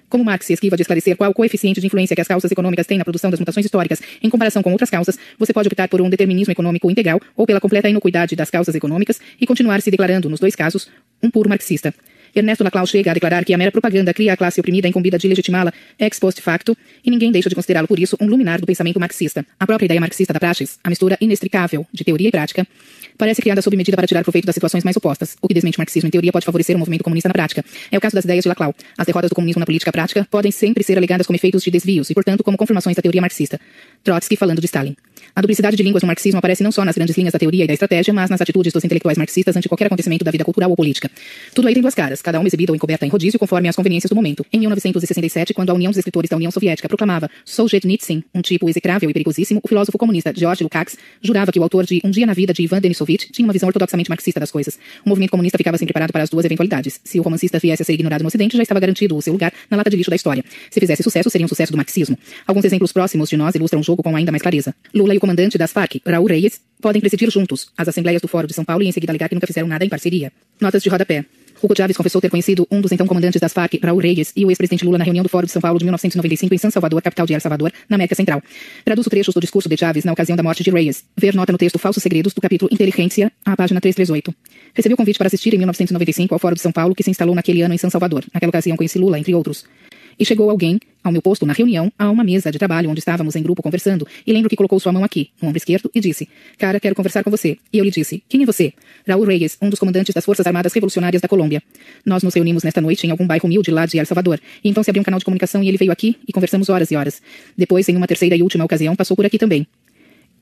Como Marx se esquiva de esclarecer qual o coeficiente de influência que as causas econômicas têm na produção das mutações históricas em comparação com outras causas, você pode optar por um determinismo econômico integral ou pela completa inocuidade das causas econômicas e continuar se declarando, nos dois casos, um puro marxista. Ernesto Laclau chega a declarar que a mera propaganda cria a classe oprimida incumbida de legitimá-la ex post facto, e ninguém deixa de considerá-lo por isso um luminar do pensamento marxista. A própria ideia marxista da praxis, a mistura inextricável de teoria e prática, parece criada sob medida para tirar proveito das situações mais opostas. O que desmente o marxismo em teoria pode favorecer o movimento comunista na prática. É o caso das ideias de Laclau. As derrotas do comunismo na política prática podem sempre ser alegadas como efeitos de desvios e, portanto, como confirmações da teoria marxista. Trotsky falando de Stalin. A duplicidade de línguas no marxismo aparece não só nas grandes linhas da teoria e da estratégia, mas nas atitudes dos intelectuais marxistas ante qualquer acontecimento da vida cultural ou política. Tudo aí tem duas caras, cada uma exibida ou encoberta em rodízio conforme as conveniências do momento. Em 1967, quando a União dos Escritores da União Soviética proclamava Solzhenitsyn, um tipo execrável e perigosíssimo, o filósofo comunista George Lukács jurava que o autor de Um Dia na Vida de Ivan Denisovich tinha uma visão ortodoxamente marxista das coisas. O movimento comunista ficava sempre preparado para as duas eventualidades. Se o romancista viesse a ser ignorado no Ocidente, já estava garantido o seu lugar na lata de lixo da história. Se fizesse sucesso, seria um sucesso do marxismo. Alguns exemplos próximos de nós ilustram o jogo com ainda mais clareza. Lula o comandante das Farc, Raul Reyes, podem presidir juntos as assembleias do Fórum de São Paulo e em seguida alegar que nunca fizeram nada em parceria. Notas de rodapé. Hugo Chávez confessou ter conhecido um dos então comandantes das Farc, Raul Reyes, e o ex-presidente Lula na reunião do Fórum de São Paulo de 1995 em São Salvador, capital de El Salvador, na América Central. Traduzo trechos do discurso de Chávez na ocasião da morte de Reyes. Ver nota no texto Falsos Segredos, do capítulo Inteligência, à página 338. Recebi o convite para assistir em 1995 ao Fórum de São Paulo, que se instalou naquele ano em São Salvador. Naquela ocasião conheci Lula, entre outros. E chegou alguém, ao meu posto na reunião, a uma mesa de trabalho onde estávamos em grupo conversando, e lembro que colocou sua mão aqui, no ombro esquerdo, e disse: Cara, quero conversar com você. E eu lhe disse: Quem é você? Raul Reyes, um dos comandantes das Forças Armadas Revolucionárias da Colômbia. Nós nos reunimos nesta noite em algum bairro humilde lá de El Salvador, e então se abriu um canal de comunicação e ele veio aqui e conversamos horas e horas. Depois, em uma terceira e última ocasião, passou por aqui também.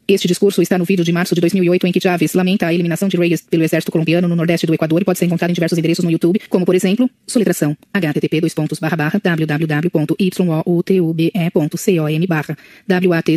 Este discurso está no vídeo de março de 2008 em que Chávez lamenta a eliminação de Reyes pelo exército colombiano no nordeste do Equador e pode ser encontrado em diversos endereços no YouTube, como por exemplo, soletração http www.youtube.com barra watch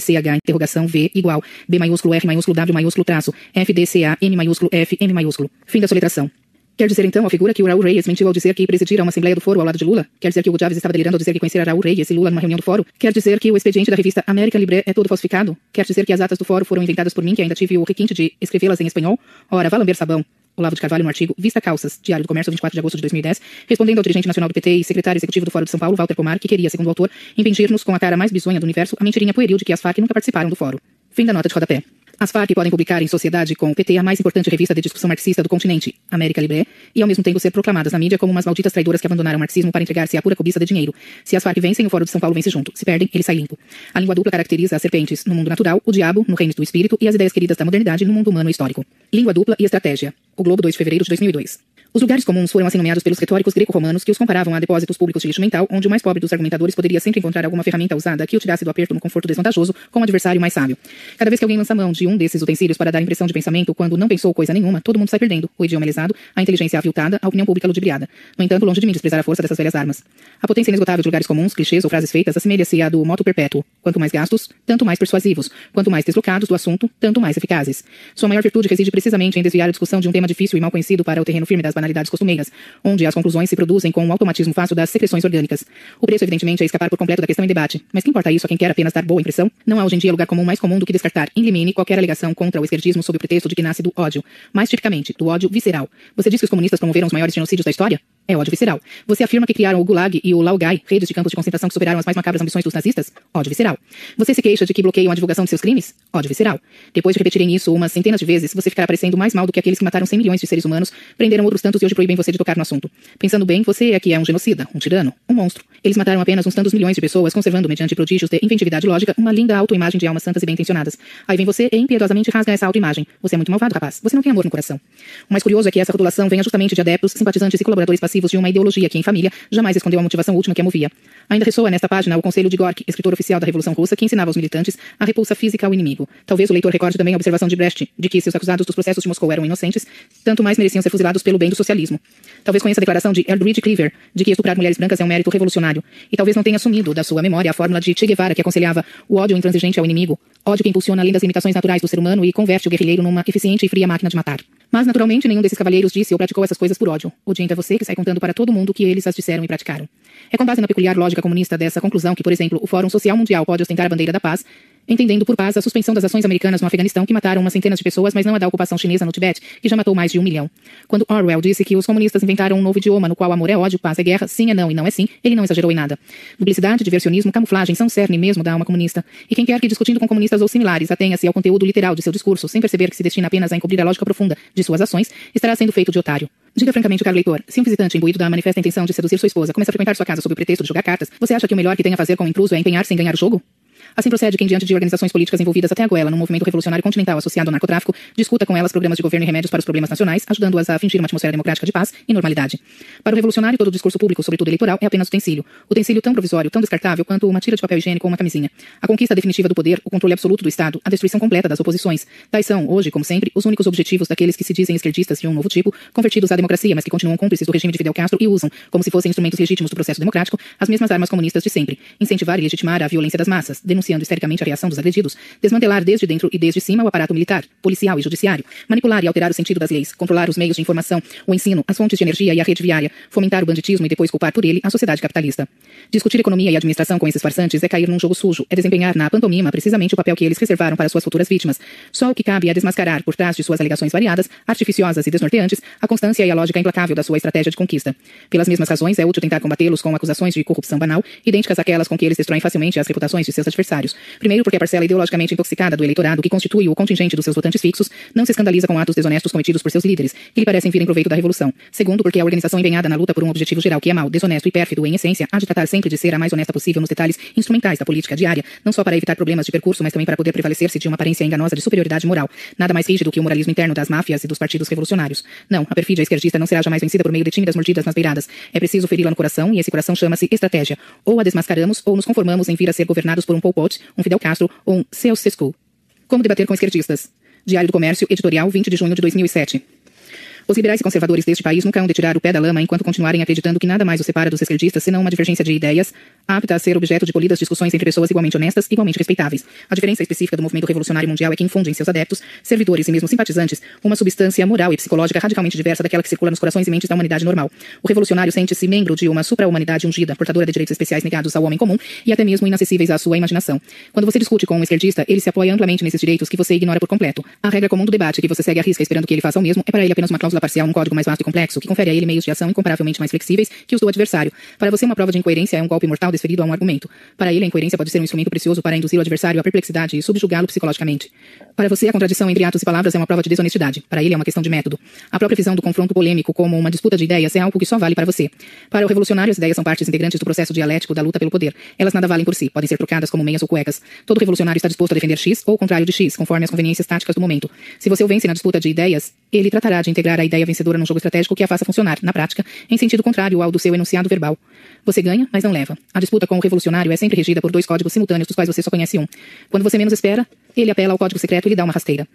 interrogação v igual b maiúsculo r maiúsculo w maiúsculo traço fdca m maiúsculo f m maiúsculo. Fim da soletração. Quer dizer então a figura que o Raul Reyes mentiu ao dizer que presidira uma assembleia do foro ao lado de Lula? Quer dizer que o Chávez estava delirando ao dizer que conhecia Raul Reyes e Lula numa reunião do foro? Quer dizer que o expediente da revista América Libre é todo falsificado? Quer dizer que as atas do foro foram inventadas por mim, que ainda tive o requinte de escrevê-las em espanhol? Ora, vá lamber sabão. Olavo de Carvalho, no artigo Vista Calças, Diário do Comércio, 24 de agosto de 2010, respondendo ao dirigente nacional do PT e secretário executivo do Fórum de São Paulo, Walter Pomar, que queria, segundo o autor, impingir-nos com a cara mais bizonha do universo a mentirinha pueril de que as Farc nunca participaram do fórum. Fim da nota de rodapé. As Farc podem publicar em sociedade com o PT a mais importante revista de discussão marxista do continente, América Libre, e ao mesmo tempo ser proclamadas na mídia como umas malditas traidoras que abandonaram o marxismo para entregar-se à pura cobiça de dinheiro. Se as Farc vencem, o Fórum de São Paulo vence junto. Se perdem, ele sai limpo. A língua dupla caracteriza as serpentes no mundo natural, o diabo no reino do espírito e as ideias queridas da modernidade no mundo humano histórico. Língua dupla e estratégia. O Globo, 2 de fevereiro de 2002. Os lugares comuns foram assim nomeados pelos retóricos greco-romanos que os comparavam a depósitos públicos de lixo mental, onde o mais pobre dos argumentadores poderia sempre encontrar alguma ferramenta usada que o tirasse do aperto no conforto desvantajoso com o adversário mais sábio. Cada vez que alguém lança mão de um desses utensílios para dar impressão de pensamento quando não pensou coisa nenhuma, todo mundo sai perdendo. O idioma lesado, a inteligência aviltada, a opinião pública ludibriada. No entanto, longe de mim desprezar a força dessas velhas armas. A potência inesgotável de lugares comuns, clichês ou frases feitas assemelha-se à do moto perpétuo. Quanto mais gastos, tanto mais persuasivos. Quanto mais deslocados do assunto, tanto mais eficazes. Sua maior virtude reside precisamente em desviar a discussão de um tema difícil e mal conhecido para o terreno firme das banalidades costumeiras, onde as conclusões se produzem com um automatismo fácil das secreções orgânicas. O preço, evidentemente, é escapar por completo da questão em debate. Mas que importa isso a quem quer apenas dar boa impressão? Não há hoje em dia lugar comum mais comum do que descartar in limine qualquer alegação contra o esquerdismo sob o pretexto de que nasce do ódio. Mais tipicamente, do ódio visceral. Você diz que os comunistas promoveram os maiores genocídios da história? É ódio visceral. Você afirma que criaram o Gulag e o Laogai, redes de campos de concentração que superaram as mais macabras ambições dos nazistas? Ódio visceral. Você se queixa de que bloqueiam a divulgação de seus crimes? Ódio visceral. Depois de repetirem isso umas centenas de vezes, você ficará parecendo mais mal do que aqueles que mataram 100 milhões de seres humanos, prenderam outros tantos e hoje proíbem você de tocar no assunto. Pensando bem, você é que é um genocida, um tirano, um monstro. Eles mataram apenas uns tantos milhões de pessoas, conservando, mediante prodígios de inventividade lógica, uma linda autoimagem de almas santas e bem-intencionadas. Aí vem você e impiedosamente rasga essa autoimagem. Você é muito malvado, rapaz. Você não tem amor no coração. O mais curioso é que essa rotulação venha justamente de adeptos, simpatizantes e colaboradores passivos de uma ideologia que em família, jamais escondeu a motivação última que a movia. Ainda ressoa nesta página o conselho de Gorky, escritor oficial da Revolução Russa, que ensinava aos militantes a repulsa física ao inimigo. Talvez o leitor recorde também a observação de Brecht, de que se os acusados dos processos de Moscou eram inocentes, tanto mais mereciam ser fuzilados pelo bem do socialismo. Talvez conheça a declaração de Eldridge Cleaver, de que estuprar mulheres brancas é um mérito revolucionário. E talvez não tenha sumido da sua memória a fórmula de Che Guevara, que aconselhava o ódio intransigente ao inimigo, ódio que impulsiona além das limitações naturais do ser humano e converte o guerrilheiro numa eficiente e fria máquina de matar. Mas, naturalmente, nenhum desses cavalheiros disse ou praticou essas coisas por ódio. O diante é você que sai contando para todo mundo que eles as disseram e praticaram. É com base na peculiar lógica comunista dessa conclusão que, por exemplo, o Fórum Social Mundial pode ostentar a bandeira da paz, entendendo por paz a suspensão das ações americanas no Afeganistão que mataram umas centenas de pessoas, mas não a da ocupação chinesa no Tibete, que já matou mais de um milhão. Quando Orwell disse que os comunistas inventaram um novo idioma no qual amor é ódio, paz é guerra, sim é não e não é sim, ele não exagerou em nada. Publicidade, diversionismo, camuflagem são cerne mesmo da alma comunista. E quem quer que discutindo com comunistas ou similares atenha-se ao conteúdo literal de seu discurso, sem perceber que se destina apenas a encobrir a lógica profunda de suas ações, estará sendo feito de otário. Diga francamente, caro leitor, se um visitante imbuído da manifesta intenção de seduzir sua esposa começa a frequentar sua casa sob o pretexto de jogar cartas, você acha que o melhor que tem a fazer com o intruso é empenhar-se em ganhar o jogo? Assim procede quem, diante de organizações políticas envolvidas até a goela no movimento revolucionário continental associado ao narcotráfico, discuta com elas programas de governo e remédios para os problemas nacionais, ajudando-as a fingir uma atmosfera democrática de paz e normalidade. Para o revolucionário, todo o discurso público, sobretudo eleitoral, é apenas utensílio. Utensílio tão provisório, tão descartável quanto uma tira de papel higiênico ou uma camisinha. A conquista definitiva do poder, o controle absoluto do Estado, a destruição completa das oposições. Tais são, hoje, como sempre, os únicos objetivos daqueles que se dizem esquerdistas de um novo tipo, convertidos à democracia, mas que continuam cúmplices do regime de Fidel Castro e usam, como se fossem instrumentos legítimos do processo democrático, as mesmas armas comunistas de sempre. Incentivar e legitimar a violência das massas, denunciando histericamente a reação dos agredidos, desmantelar desde dentro e desde cima o aparato militar, policial e judiciário, manipular e alterar o sentido das leis, controlar os meios de informação, o ensino, as fontes de energia e a rede viária, fomentar o banditismo e depois culpar por ele a sociedade capitalista. Discutir economia e administração com esses farsantes é cair num jogo sujo, é desempenhar na pantomima precisamente o papel que eles reservaram para suas futuras vítimas. Só o que cabe é desmascarar, por trás de suas alegações variadas, artificiosas e desnorteantes, a constância e a lógica implacável da sua estratégia de conquista. Pelas mesmas razões, é útil tentar combatê-los com acusações de corrupção banal, idênticas àquelas com que eles destroem facilmente as reputações de seus adversários. Primeiro, porque a parcela ideologicamente intoxicada do eleitorado que constitui o contingente dos seus votantes fixos não se escandaliza com atos desonestos cometidos por seus líderes, que lhe parecem vir em proveito da revolução. Segundo, porque a organização empenhada na luta por um objetivo geral que é mau, desonesto e pérfido em essência, há de tratar sempre de ser a mais honesta possível nos detalhes instrumentais da política diária, não só para evitar problemas de percurso, mas também para poder prevalecer-se de uma aparência enganosa de superioridade moral, nada mais rígido que o moralismo interno das máfias e dos partidos revolucionários. Não, a perfídia esquerdista não será jamais vencida por meio de tímidas mordidas nas beiradas. É preciso feri-la no coração, e esse coração chama-se estratégia. Ou a desmascaramos, ou nos conformamos em vir a ser governados por um Pol Um Fidel Castro ou um Ceausescu. Como debater com esquerdistas. Diário do Comércio, editorial 20 de junho de 2007. Os liberais e conservadores deste país nunca hão de tirar o pé da lama enquanto continuarem acreditando que nada mais os separa dos esquerdistas senão uma divergência de ideias, apta a ser objeto de polidas discussões entre pessoas igualmente honestas e igualmente respeitáveis. A diferença específica do movimento revolucionário mundial é que infunde em seus adeptos, servidores e mesmo simpatizantes uma substância moral e psicológica radicalmente diversa daquela que circula nos corações e mentes da humanidade normal. O revolucionário sente-se membro de uma supra-humanidade ungida, portadora de direitos especiais negados ao homem comum e até mesmo inacessíveis à sua imaginação. Quando você discute com um esquerdista, ele se apoia amplamente nesses direitos que você ignora por completo. A regra comum do debate que você segue à risca esperando que ele faça o mesmo é para ele apenas uma cláusula cláusula parcial num código mais vasto e complexo, que confere a ele meios de ação incomparavelmente mais flexíveis que os do adversário. Para você, uma prova de incoerência é um golpe mortal desferido a um argumento. Para ele, a incoerência pode ser um instrumento precioso para induzir o adversário à perplexidade e subjugá-lo psicologicamente. Para você, a contradição entre atos e palavras é uma prova de desonestidade. Para ele, é uma questão de método. A própria visão do confronto polêmico como uma disputa de ideias é algo que só vale para você. Para o revolucionário, as ideias são partes integrantes do processo dialético da luta pelo poder. Elas nada valem por si, podem ser trocadas como meias ou cuecas. Todo revolucionário está disposto a defender X ou o contrário de X, conforme as conveniências táticas do momento. Se você o vence na disputa de ideias, ele tratará de integrar a ideia vencedora num jogo estratégico que a faça funcionar, na prática, em sentido contrário ao do seu enunciado verbal. Você ganha, mas não leva. A disputa com o revolucionário é sempre regida por dois códigos simultâneos dos quais você só conhece um. Quando você menos espera, ele apela ao código secreto e lhe dá uma rasteira.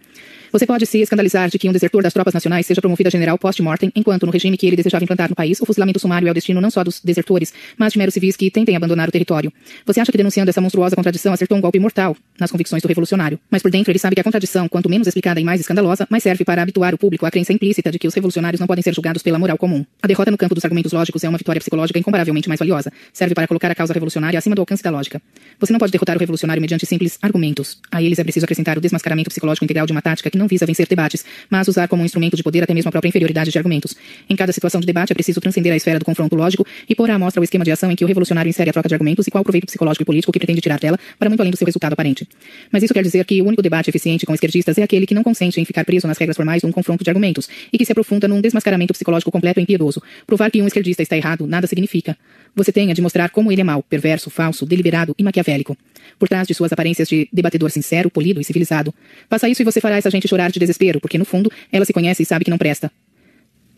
Você pode se escandalizar de que um desertor das tropas nacionais seja promovido a general post-mortem, enquanto no regime que ele desejava implantar no país, o fuzilamento sumário é o destino não só dos desertores, mas de meros civis que tentem abandonar o território. Você acha que denunciando essa monstruosa contradição acertou um golpe mortal nas convicções do revolucionário. Mas por dentro ele sabe que a contradição, quanto menos explicada e mais escandalosa, mais serve para habituar o público à crença implícita de que os revolucionários não podem ser julgados pela moral comum. A derrota no campo dos argumentos lógicos é uma vitória psicológica incomparavelmente mais valiosa. Serve para colocar a causa revolucionária acima do alcance da lógica. Você não pode derrotar o revolucionário mediante simples argumentos. A eles é preciso acrescentar o desmascaramento psicológico integral de uma tática que não visa vencer debates, mas usar como um instrumento de poder até mesmo a própria inferioridade de argumentos. Em cada situação de debate é preciso transcender a esfera do confronto lógico e pôr à mostra o esquema de ação em que o revolucionário insere a troca de argumentos e qual o proveito psicológico e político que pretende tirar dela, para muito além do seu resultado aparente. Mas isso quer dizer que o único debate eficiente com esquerdistas é aquele que não consente em ficar preso nas regras formais de um confronto de argumentos e que se aprofunda num desmascaramento psicológico completo e impiedoso. Provar que um esquerdista está errado nada significa. Você tem a de mostrar como ele é mau, perverso, falso, deliberado e maquiavélico. Por trás de suas aparências de debatedor sincero, polido e civilizado. Faça isso e você fará essa gente chorar de desespero, porque no fundo ela se conhece e sabe que não presta.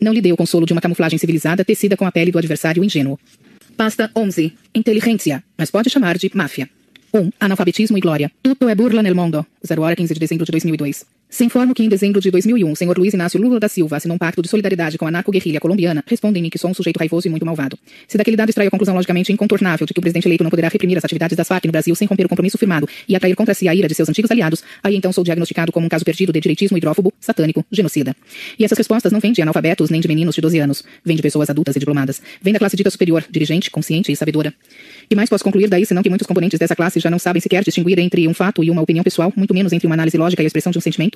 Não lhe dê o consolo de uma camuflagem civilizada tecida com a pele do adversário ingênuo. Pasta 11. Inteligência, mas pode chamar de máfia. 1. Analfabetismo e glória. Tudo é burla nel mundo. 0 hora 15 de dezembro de 2002. Se informo que em dezembro de 2001, o senhor Luiz Inácio Lula da Silva assinou um pacto de solidariedade com a narco-guerrilha colombiana, respondem-me que sou um sujeito raivoso e muito malvado. Se daquele dado extrai a conclusão logicamente incontornável de que o presidente eleito não poderá reprimir as atividades das Farc no Brasil sem romper o compromisso firmado e atrair contra si a ira de seus antigos aliados, aí então sou diagnosticado como um caso perdido de direitismo hidrófobo, satânico, genocida. E essas respostas não vêm de analfabetos nem de meninos de 12 anos, vêm de pessoas adultas e diplomadas, vêm da classe dita superior, dirigente, consciente e sabedora. E mais posso concluir daí senão que muitos componentes dessa classe já não sabem sequer distinguir entre um fato e uma opinião pessoal, muito menos entre uma análise lógica e a expressão de um sentimento.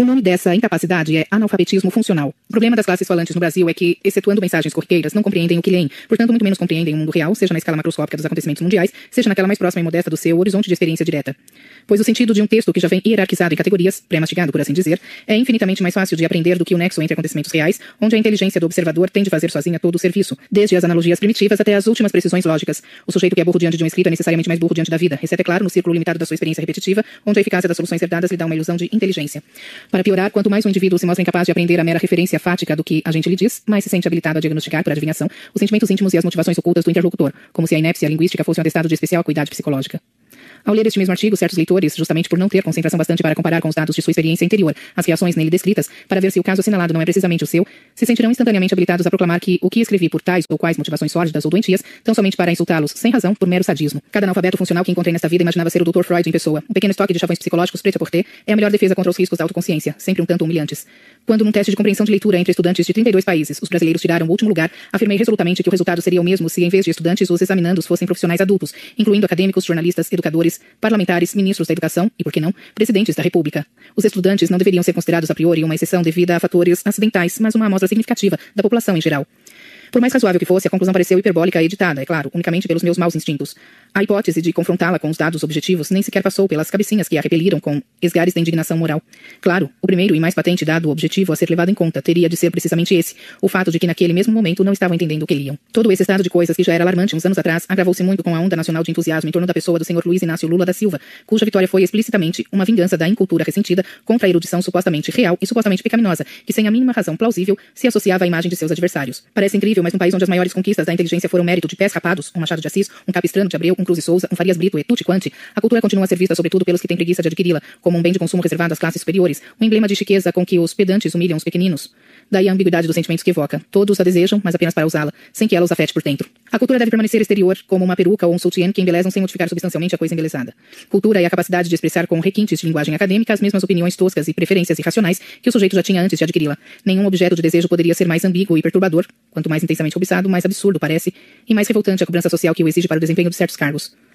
O nome dessa incapacidade é analfabetismo funcional. O problema das classes falantes no Brasil é que, excetuando mensagens corriqueiras, não compreendem o que leem, portanto, muito menos compreendem o mundo real, seja na escala macroscópica dos acontecimentos mundiais, seja naquela mais próxima e modesta do seu horizonte de experiência direta. Pois o sentido de um texto que já vem hierarquizado em categorias, pré-mastigado, por assim dizer, é infinitamente mais fácil de aprender do que o nexo entre acontecimentos reais, onde a inteligência do observador tem de fazer sozinha todo o serviço, desde as analogias primitivas até as últimas precisões lógicas. O sujeito que é burro diante de um escrito é necessariamente mais burro diante da vida, exceto, é claro, no círculo limitado da sua experiência repetitiva, onde a eficácia das soluções herdadas lhe dá uma ilusão de inteligência. Para piorar, quanto mais o indivíduo se mostra incapaz de aprender a mera referência fática do que a gente lhe diz, mais se sente habilitado a diagnosticar, por adivinhação, os sentimentos íntimos e as motivações ocultas do interlocutor, como se a inépcia linguística fosse um atestado de especial cuidado psicológica. Ao ler este mesmo artigo, certos leitores, justamente por não ter concentração bastante para comparar com os dados de sua experiência interior, as reações nele descritas, para ver se o caso assinalado não é precisamente o seu, se sentirão instantaneamente habilitados a proclamar que o que escrevi por tais ou quais motivações sórdidas ou doentias, tão somente para insultá-los, sem razão, por mero sadismo. Cada analfabeto funcional que encontrei nesta vida imaginava ser o Dr. Freud em pessoa. Um pequeno estoque de chavões psicológicos preto a porter é a melhor defesa contra os riscos da autoconsciência, sempre um tanto humilhantes. Quando num teste de compreensão de leitura entre estudantes de 32 países, os brasileiros tiraram o último lugar, afirmei resolutamente que o resultado seria o mesmo se, em vez de estudantes, os examinandos fossem profissionais adultos, incluindo acadêmicos, jornalistas, educadores, parlamentares, ministros da educação e, por que não, presidentes da República. Os estudantes não deveriam ser considerados a priori uma exceção devida a fatores acidentais, mas uma amostra significativa da população em geral. Por mais razoável que fosse, a conclusão pareceu hiperbólica e editada, é claro, unicamente pelos meus maus instintos. A hipótese de confrontá-la com os dados objetivos nem sequer passou pelas cabecinhas que a repeliram com esgares da indignação moral. Claro, o primeiro e mais patente dado objetivo a ser levado em conta teria de ser precisamente esse, o fato de que naquele mesmo momento não estavam entendendo o que liam. Todo esse estado de coisas que já era alarmante uns anos atrás agravou-se muito com a onda nacional de entusiasmo em torno da pessoa do senhor Luiz Inácio Lula da Silva, cuja vitória foi explicitamente uma vingança da incultura ressentida contra a erudição supostamente real e supostamente pecaminosa, que sem a mínima razão plausível se associava à imagem de seus adversários. Parece incrível, mas num país onde as maiores conquistas da inteligência foram mérito de pés rapados, um Machado de Assis, um Capistrano de Abreu, um Cruz e Souza, um Farias Brito e tutti quanti, a cultura continua a ser vista sobretudo pelos que têm preguiça de adquiri-la, como um bem de consumo reservado às classes superiores, um emblema de chiqueza com que os pedantes humilham os pequeninos. Daí a ambiguidade dos sentimentos que evoca. Todos a desejam, mas apenas para usá-la, sem que ela os afete por dentro. A cultura deve permanecer exterior, como uma peruca ou um sutiã que embelezam sem modificar substancialmente a coisa embelezada. Cultura é a capacidade de expressar com requintes de linguagem acadêmica as mesmas opiniões toscas e preferências irracionais que o sujeito já tinha antes de adquiri-la. Nenhum objeto de desejo poderia ser mais ambíguo e perturbador. Quanto mais intensamente cobiçado, mais absurdo parece, e mais revoltante a cobrança social que o exige para o desempenho de certos cargos.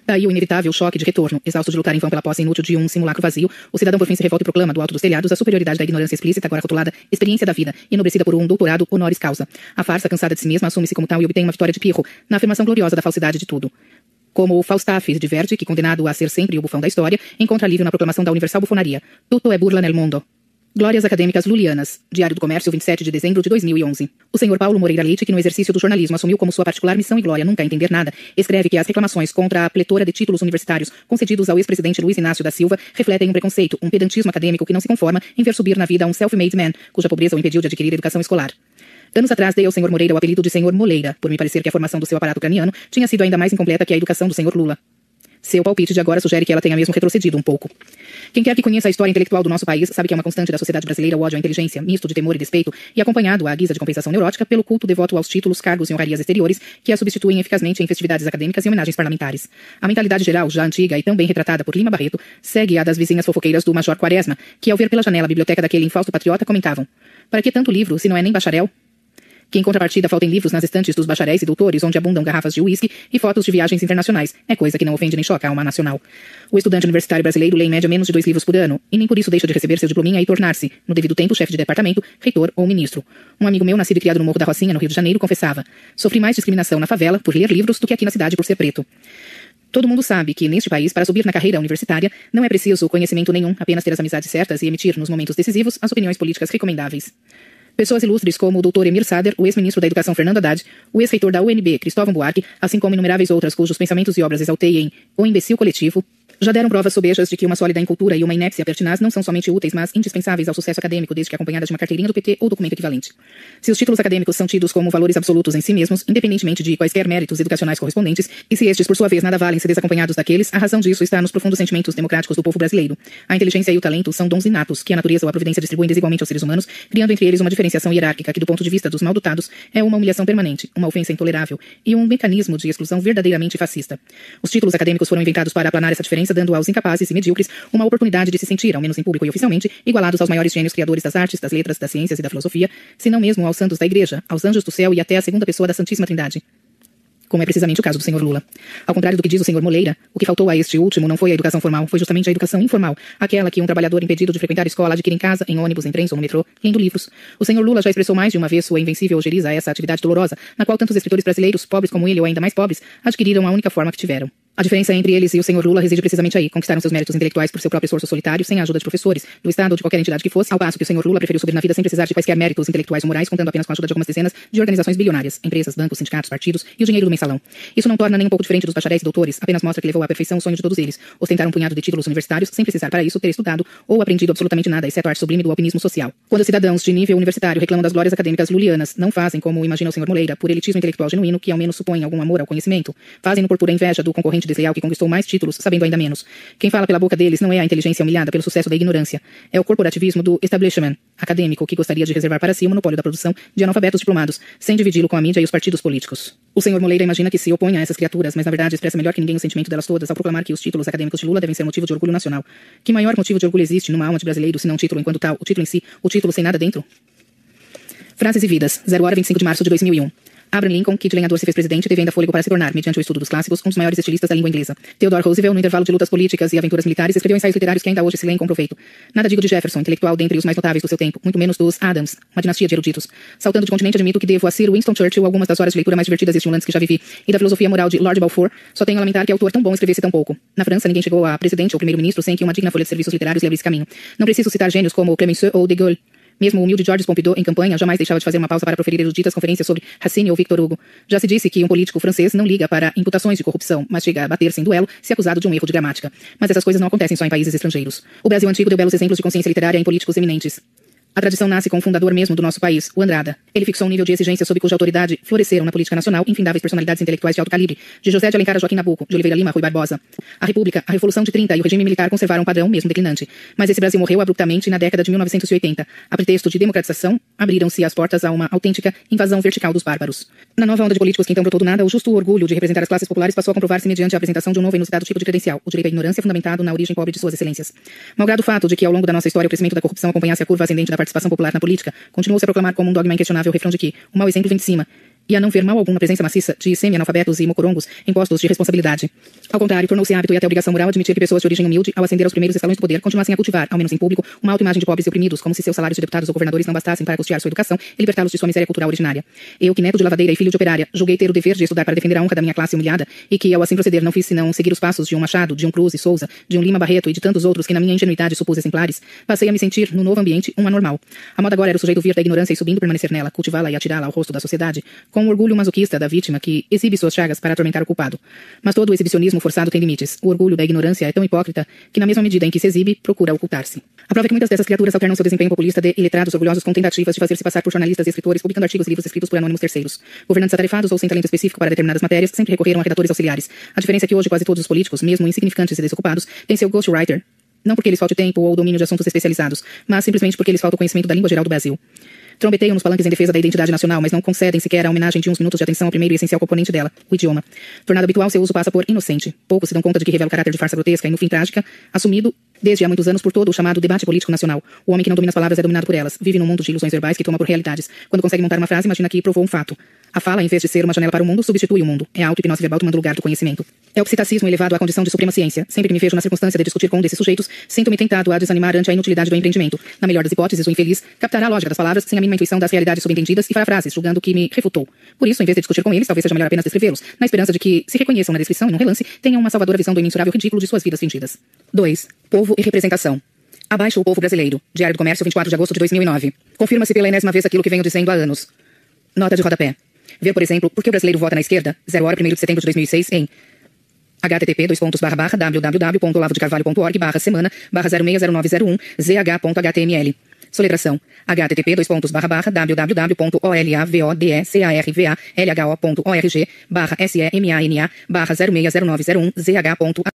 Daí o inevitável choque de retorno. Exausto de lutar em vão pela posse inútil de um simulacro vazio, o cidadão por fim se revolta e proclama do alto dos telhados a superioridade da ignorância explícita, agora rotulada experiência da vida, enobrecida por um doutorado honoris causa. A farsa, cansada de si mesma, assume-se como tal e obtém uma vitória de pirro, na afirmação gloriosa da falsidade de tudo. Como o Falstaff de Verdi, que condenado a ser sempre o bufão da história, encontra alívio na proclamação da universal bufonaria. Tutto é burla nel mundo. Glórias Acadêmicas Lulianas. Diário do Comércio, 27 de dezembro de 2011. O senhor Paulo Moreira Leite, que no exercício do jornalismo assumiu como sua particular missão e glória nunca entender nada, escreve que as reclamações contra a pletora de títulos universitários concedidos ao ex-presidente Luiz Inácio da Silva refletem um preconceito, um pedantismo acadêmico que não se conforma em ver subir na vida um self-made man, cuja pobreza o impediu de adquirir educação escolar. Anos atrás dei ao senhor Moreira o apelido de senhor Moleira, por me parecer que a formação do seu aparato craniano tinha sido ainda mais incompleta que a educação do senhor Lula. Seu palpite de agora sugere que ela tenha mesmo retrocedido um pouco. Quem quer que conheça a história intelectual do nosso país sabe que é uma constante da sociedade brasileira o ódio à inteligência, misto de temor e despeito, e acompanhado, à guisa de compensação neurótica, pelo culto devoto aos títulos, cargos e honrarias exteriores, que a substituem eficazmente em festividades acadêmicas e homenagens parlamentares. A mentalidade geral, já antiga e também retratada por Lima Barreto, segue a das vizinhas fofoqueiras do Major Quaresma, que ao ver pela janela a biblioteca daquele infausto patriota comentavam: Para que tanto livro, se não é nem bacharel? Que em contrapartida faltem livros nas estantes dos bacharéis e doutores, onde abundam garrafas de uísque e fotos de viagens internacionais. É coisa que não ofende nem choca a alma nacional. O estudante universitário brasileiro lê em média menos de dois livros por ano, e nem por isso deixa de receber seu diplominha e tornar-se, no devido tempo, chefe de departamento, reitor ou ministro. Um amigo meu, nascido e criado no Morro da Rocinha, no Rio de Janeiro, confessava: sofri mais discriminação na favela por ler livros do que aqui na cidade por ser preto. Todo mundo sabe que, neste país, para subir na carreira universitária, não é preciso conhecimento nenhum, apenas ter as amizades certas e emitir, nos momentos decisivos, as opiniões políticas recomendáveis. Pessoas ilustres como o Dr. Emir Sader, o ex-ministro da Educação Fernando Haddad, o ex-reitor da UNB, Cristóvão Buarque, assim como inumeráveis outras cujos pensamentos e obras exaltei em O Imbecil Coletivo, já deram provas sobejas de que uma sólida incultura e uma inépcia pertinaz não são somente úteis, mas indispensáveis ao sucesso acadêmico, desde que acompanhadas de uma carteirinha do PT ou documento equivalente. Se os títulos acadêmicos são tidos como valores absolutos em si mesmos, independentemente de quaisquer méritos educacionais correspondentes, e se estes, por sua vez, nada valem se desacompanhados daqueles, a razão disso está nos profundos sentimentos democráticos do povo brasileiro. A inteligência e o talento são dons inatos, que a natureza ou a providência distribuem desigualmente aos seres humanos, criando entre eles uma diferenciação hierárquica que, do ponto de vista dos maldotados, é uma humilhação permanente, uma ofensa intolerável e um mecanismo de exclusão verdadeiramente fascista. Os títulos acadêmicos foram inventados para aplanar essa diferença, dando aos incapazes e medíocres uma oportunidade de se sentir, ao menos em público e oficialmente, igualados aos maiores gênios criadores das artes, das letras, das ciências e da filosofia, se não mesmo aos santos da igreja, aos anjos do céu e até à segunda pessoa da Santíssima Trindade como é precisamente o caso do senhor Lula. Ao contrário do que diz o senhor Moleira, o que faltou a este último não foi a educação formal, foi justamente a educação informal, aquela que um trabalhador impedido de frequentar escola adquire em casa, em ônibus, em trens ou no metrô, lendo livros. O senhor Lula já expressou mais de uma vez sua invencível ojeriza a essa atividade dolorosa, na qual tantos escritores brasileiros, pobres como ele ou ainda mais pobres, adquiriram a única forma que tiveram. A diferença entre eles e o senhor Lula reside precisamente aí. Conquistaram seus méritos intelectuais por seu próprio esforço solitário, sem a ajuda de professores, do Estado ou de qualquer entidade que fosse, ao passo que o senhor Lula preferiu subir na vida sem precisar de quaisquer méritos intelectuais ou morais, contando apenas com a ajuda de algumas dezenas de organizações bilionárias, empresas, bancos, sindicatos, partidos e o dinheiro do mensalão. Isso não torna nem um pouco diferente dos bacharéis e doutores, apenas mostra que levou à perfeição o sonho de todos eles, ostentar um punhado de títulos universitários sem precisar para isso ter estudado ou aprendido absolutamente nada, exceto a arte sublime do alpinismo social. Quando cidadãos de nível universitário reclamam das glórias acadêmicas lulianas, não fazem como imagina o senhor Moleira, por elitismo intelectual genuíno que ao menos supõe algum amor ao conhecimento, fazem-no por pura inveja do concorrente desleal que conquistou mais mais títulos, sabendo ainda menos. Quem fala pela boca deles não é a inteligência humilhada pelo sucesso da ignorância. É o corporativismo do establishment acadêmico que gostaria de reservar para si o monopólio da produção de analfabetos diplomados, sem dividi-lo com a mídia e os partidos políticos. O senhor Moleira imagina que se opõe a essas criaturas, mas na verdade expressa melhor que ninguém o sentimento delas todas ao proclamar que os títulos acadêmicos de Lula devem ser motivo de orgulho nacional. Que maior motivo de orgulho existe numa alma de brasileiro, se não o título enquanto tal, o título em si, o título sem nada dentro? Frases e vidas, 0 hora 25 de março de 2001. Abraham Lincoln, que de lenhador se fez presidente, teve ainda fôlego para se tornar, mediante o estudo dos clássicos, um dos maiores estilistas da língua inglesa. Theodore Roosevelt, no intervalo de lutas políticas e aventuras militares, escreveu ensaios literários que ainda hoje se leem com proveito. Nada digo de Jefferson, intelectual dentre os mais notáveis do seu tempo, muito menos dos Adams, uma dinastia de eruditos. Saltando de continente, admito que devo a Sir Winston Churchill algumas das horas de leitura mais divertidas e estimulantes que já vivi, e da filosofia moral de Lord Balfour, só tenho a lamentar que autor tão bom escrevesse tão pouco. Na França, ninguém chegou a presidente ou primeiro-ministro sem que uma digna folha de serviços literários lhe abrisse caminho. Não preciso citar gênios como Clemenceau ou De Gaulle, mesmo o humilde Georges Pompidou, em campanha, jamais deixava de fazer uma pausa para proferir eruditas conferências sobre Racine ou Victor Hugo. Já se disse que um político francês não liga para imputações de corrupção, mas chega a bater-se em duelo se acusado de um erro de gramática. Mas essas coisas não acontecem só em países estrangeiros. O Brasil antigo deu belos exemplos de consciência literária em políticos eminentes. A tradição nasce com o fundador mesmo do nosso país, o Andrada. Ele fixou um nível de exigência sob cuja autoridade floresceram na política nacional infindáveis personalidades intelectuais de alto calibre, de José de Alencar a Joaquim Nabuco, de Oliveira Lima a Rui Barbosa. A República, a Revolução de 30 e o regime militar conservaram um padrão mesmo declinante. Mas esse Brasil morreu abruptamente na década de 1980. A pretexto de democratização, abriram-se as portas a uma autêntica invasão vertical dos bárbaros. Na nova onda de políticos que então brotou do nada, o justo orgulho de representar as classes populares passou a comprovar-se mediante a apresentação de um novo e inusitado tipo de credencial, o direito à ignorância fundamentado na origem pobre de suas excelências. Malgrado o fato de que ao longo da nossa história o crescimento da corrupção acompanhasse a curva ascendente da participação popular na política, continuou-se a proclamar como um dogma inquestionável o refrão de que o mau exemplo vem de cima, e a não ver mal algum na presença maciça de semi-analfabetos e mocorongos em postos de responsabilidade. Ao contrário, tornou-se hábito e até obrigação moral admitir que pessoas de origem humilde, ao ascender aos primeiros escalões do poder, continuassem a cultivar, ao menos em público, uma autoimagem de pobres e oprimidos, como se seus salários de deputados ou governadores não bastassem para custear sua educação e libertá-los de sua miséria cultural originária. Eu, que neto de lavadeira e filho de operária, julguei ter o dever de estudar para defender a honra da minha classe humilhada, e que, ao assim proceder, não fiz senão seguir os passos de um Machado, de um Cruz e Souza, de um Lima Barreto e de tantos outros que na minha ingenuidade supus exemplares, passei a me sentir, no novo ambiente, um anormal. A moda agora era o sujeito vir da ignorância e subindo permanecer nela, cultivá-la e atirá-la ao rosto da sociedade, com o orgulho masoquista da vítima que exibe suas chagas para atormentar o culpado. Mas todo o exibicionismo forçado tem limites. O orgulho da ignorância é tão hipócrita que, na mesma medida em que se exibe, procura ocultar-se. A prova é que muitas dessas criaturas alternam seu desempenho populista de iletrados orgulhosos com tentativas de fazer-se passar por jornalistas e escritores, publicando artigos e livros escritos por anônimos terceiros. Governantes atarefados ou sem talento específico para determinadas matérias sempre recorreram a redatores auxiliares. A diferença é que hoje quase todos os políticos, mesmo insignificantes e desocupados, têm seu ghostwriter, não porque eles falte tempo ou domínio de assuntos especializados, mas simplesmente porque eles faltam conhecimento da língua geral do Brasil. Trombeteiam nos palanques em defesa da identidade nacional, mas não concedem sequer a homenagem de uns minutos de atenção ao primeiro e essencial componente dela, o idioma. Tornado habitual, seu uso passa por inocente. Poucos se dão conta de que revela o caráter de farsa grotesca e, no fim, trágica, assumido desde há muitos anos por todo o chamado debate político nacional. O homem que não domina as palavras é dominado por elas. Vive num mundo de ilusões verbais que toma por realidades. Quando consegue montar uma frase, imagina que provou um fato. A fala, em vez de ser uma janela para o mundo, substitui o mundo. É a auto-hipnose verbal tomando lugar do conhecimento. É o psittacismo elevado à condição de suprema ciência. Sempre que me vejo na circunstância de discutir com um desses sujeitos, sinto-me tentado a desanimar ante a inutilidade do empreendimento. Na melhor das hipóteses, o infeliz captará a lógica das palavras sem a mínima intuição das realidades subentendidas e fará frases, julgando que me refutou. Por isso, em vez de discutir com eles, talvez seja melhor apenas descrevê-los, na esperança de que, se reconheçam na descrição e no relance, tenham uma salvadora visão do imensurável ridículo de suas vidas fingidas. 2. Povo e representação. Abaixo o povo brasileiro. Diário do Comércio, 24 de agosto de 2009. Confirma-se pela enésima vez aquilo que venho dizendo há anos. Nota de rodapé. Ver, por exemplo, por que o brasileiro vota na esquerda, 0 hora 1 de setembro de 2006, em http www.olavodecarvalho.org barra semana barra 060901 zh.html. Soletração. http www.olavodecarvalho.org barra semana barra 060901 zh.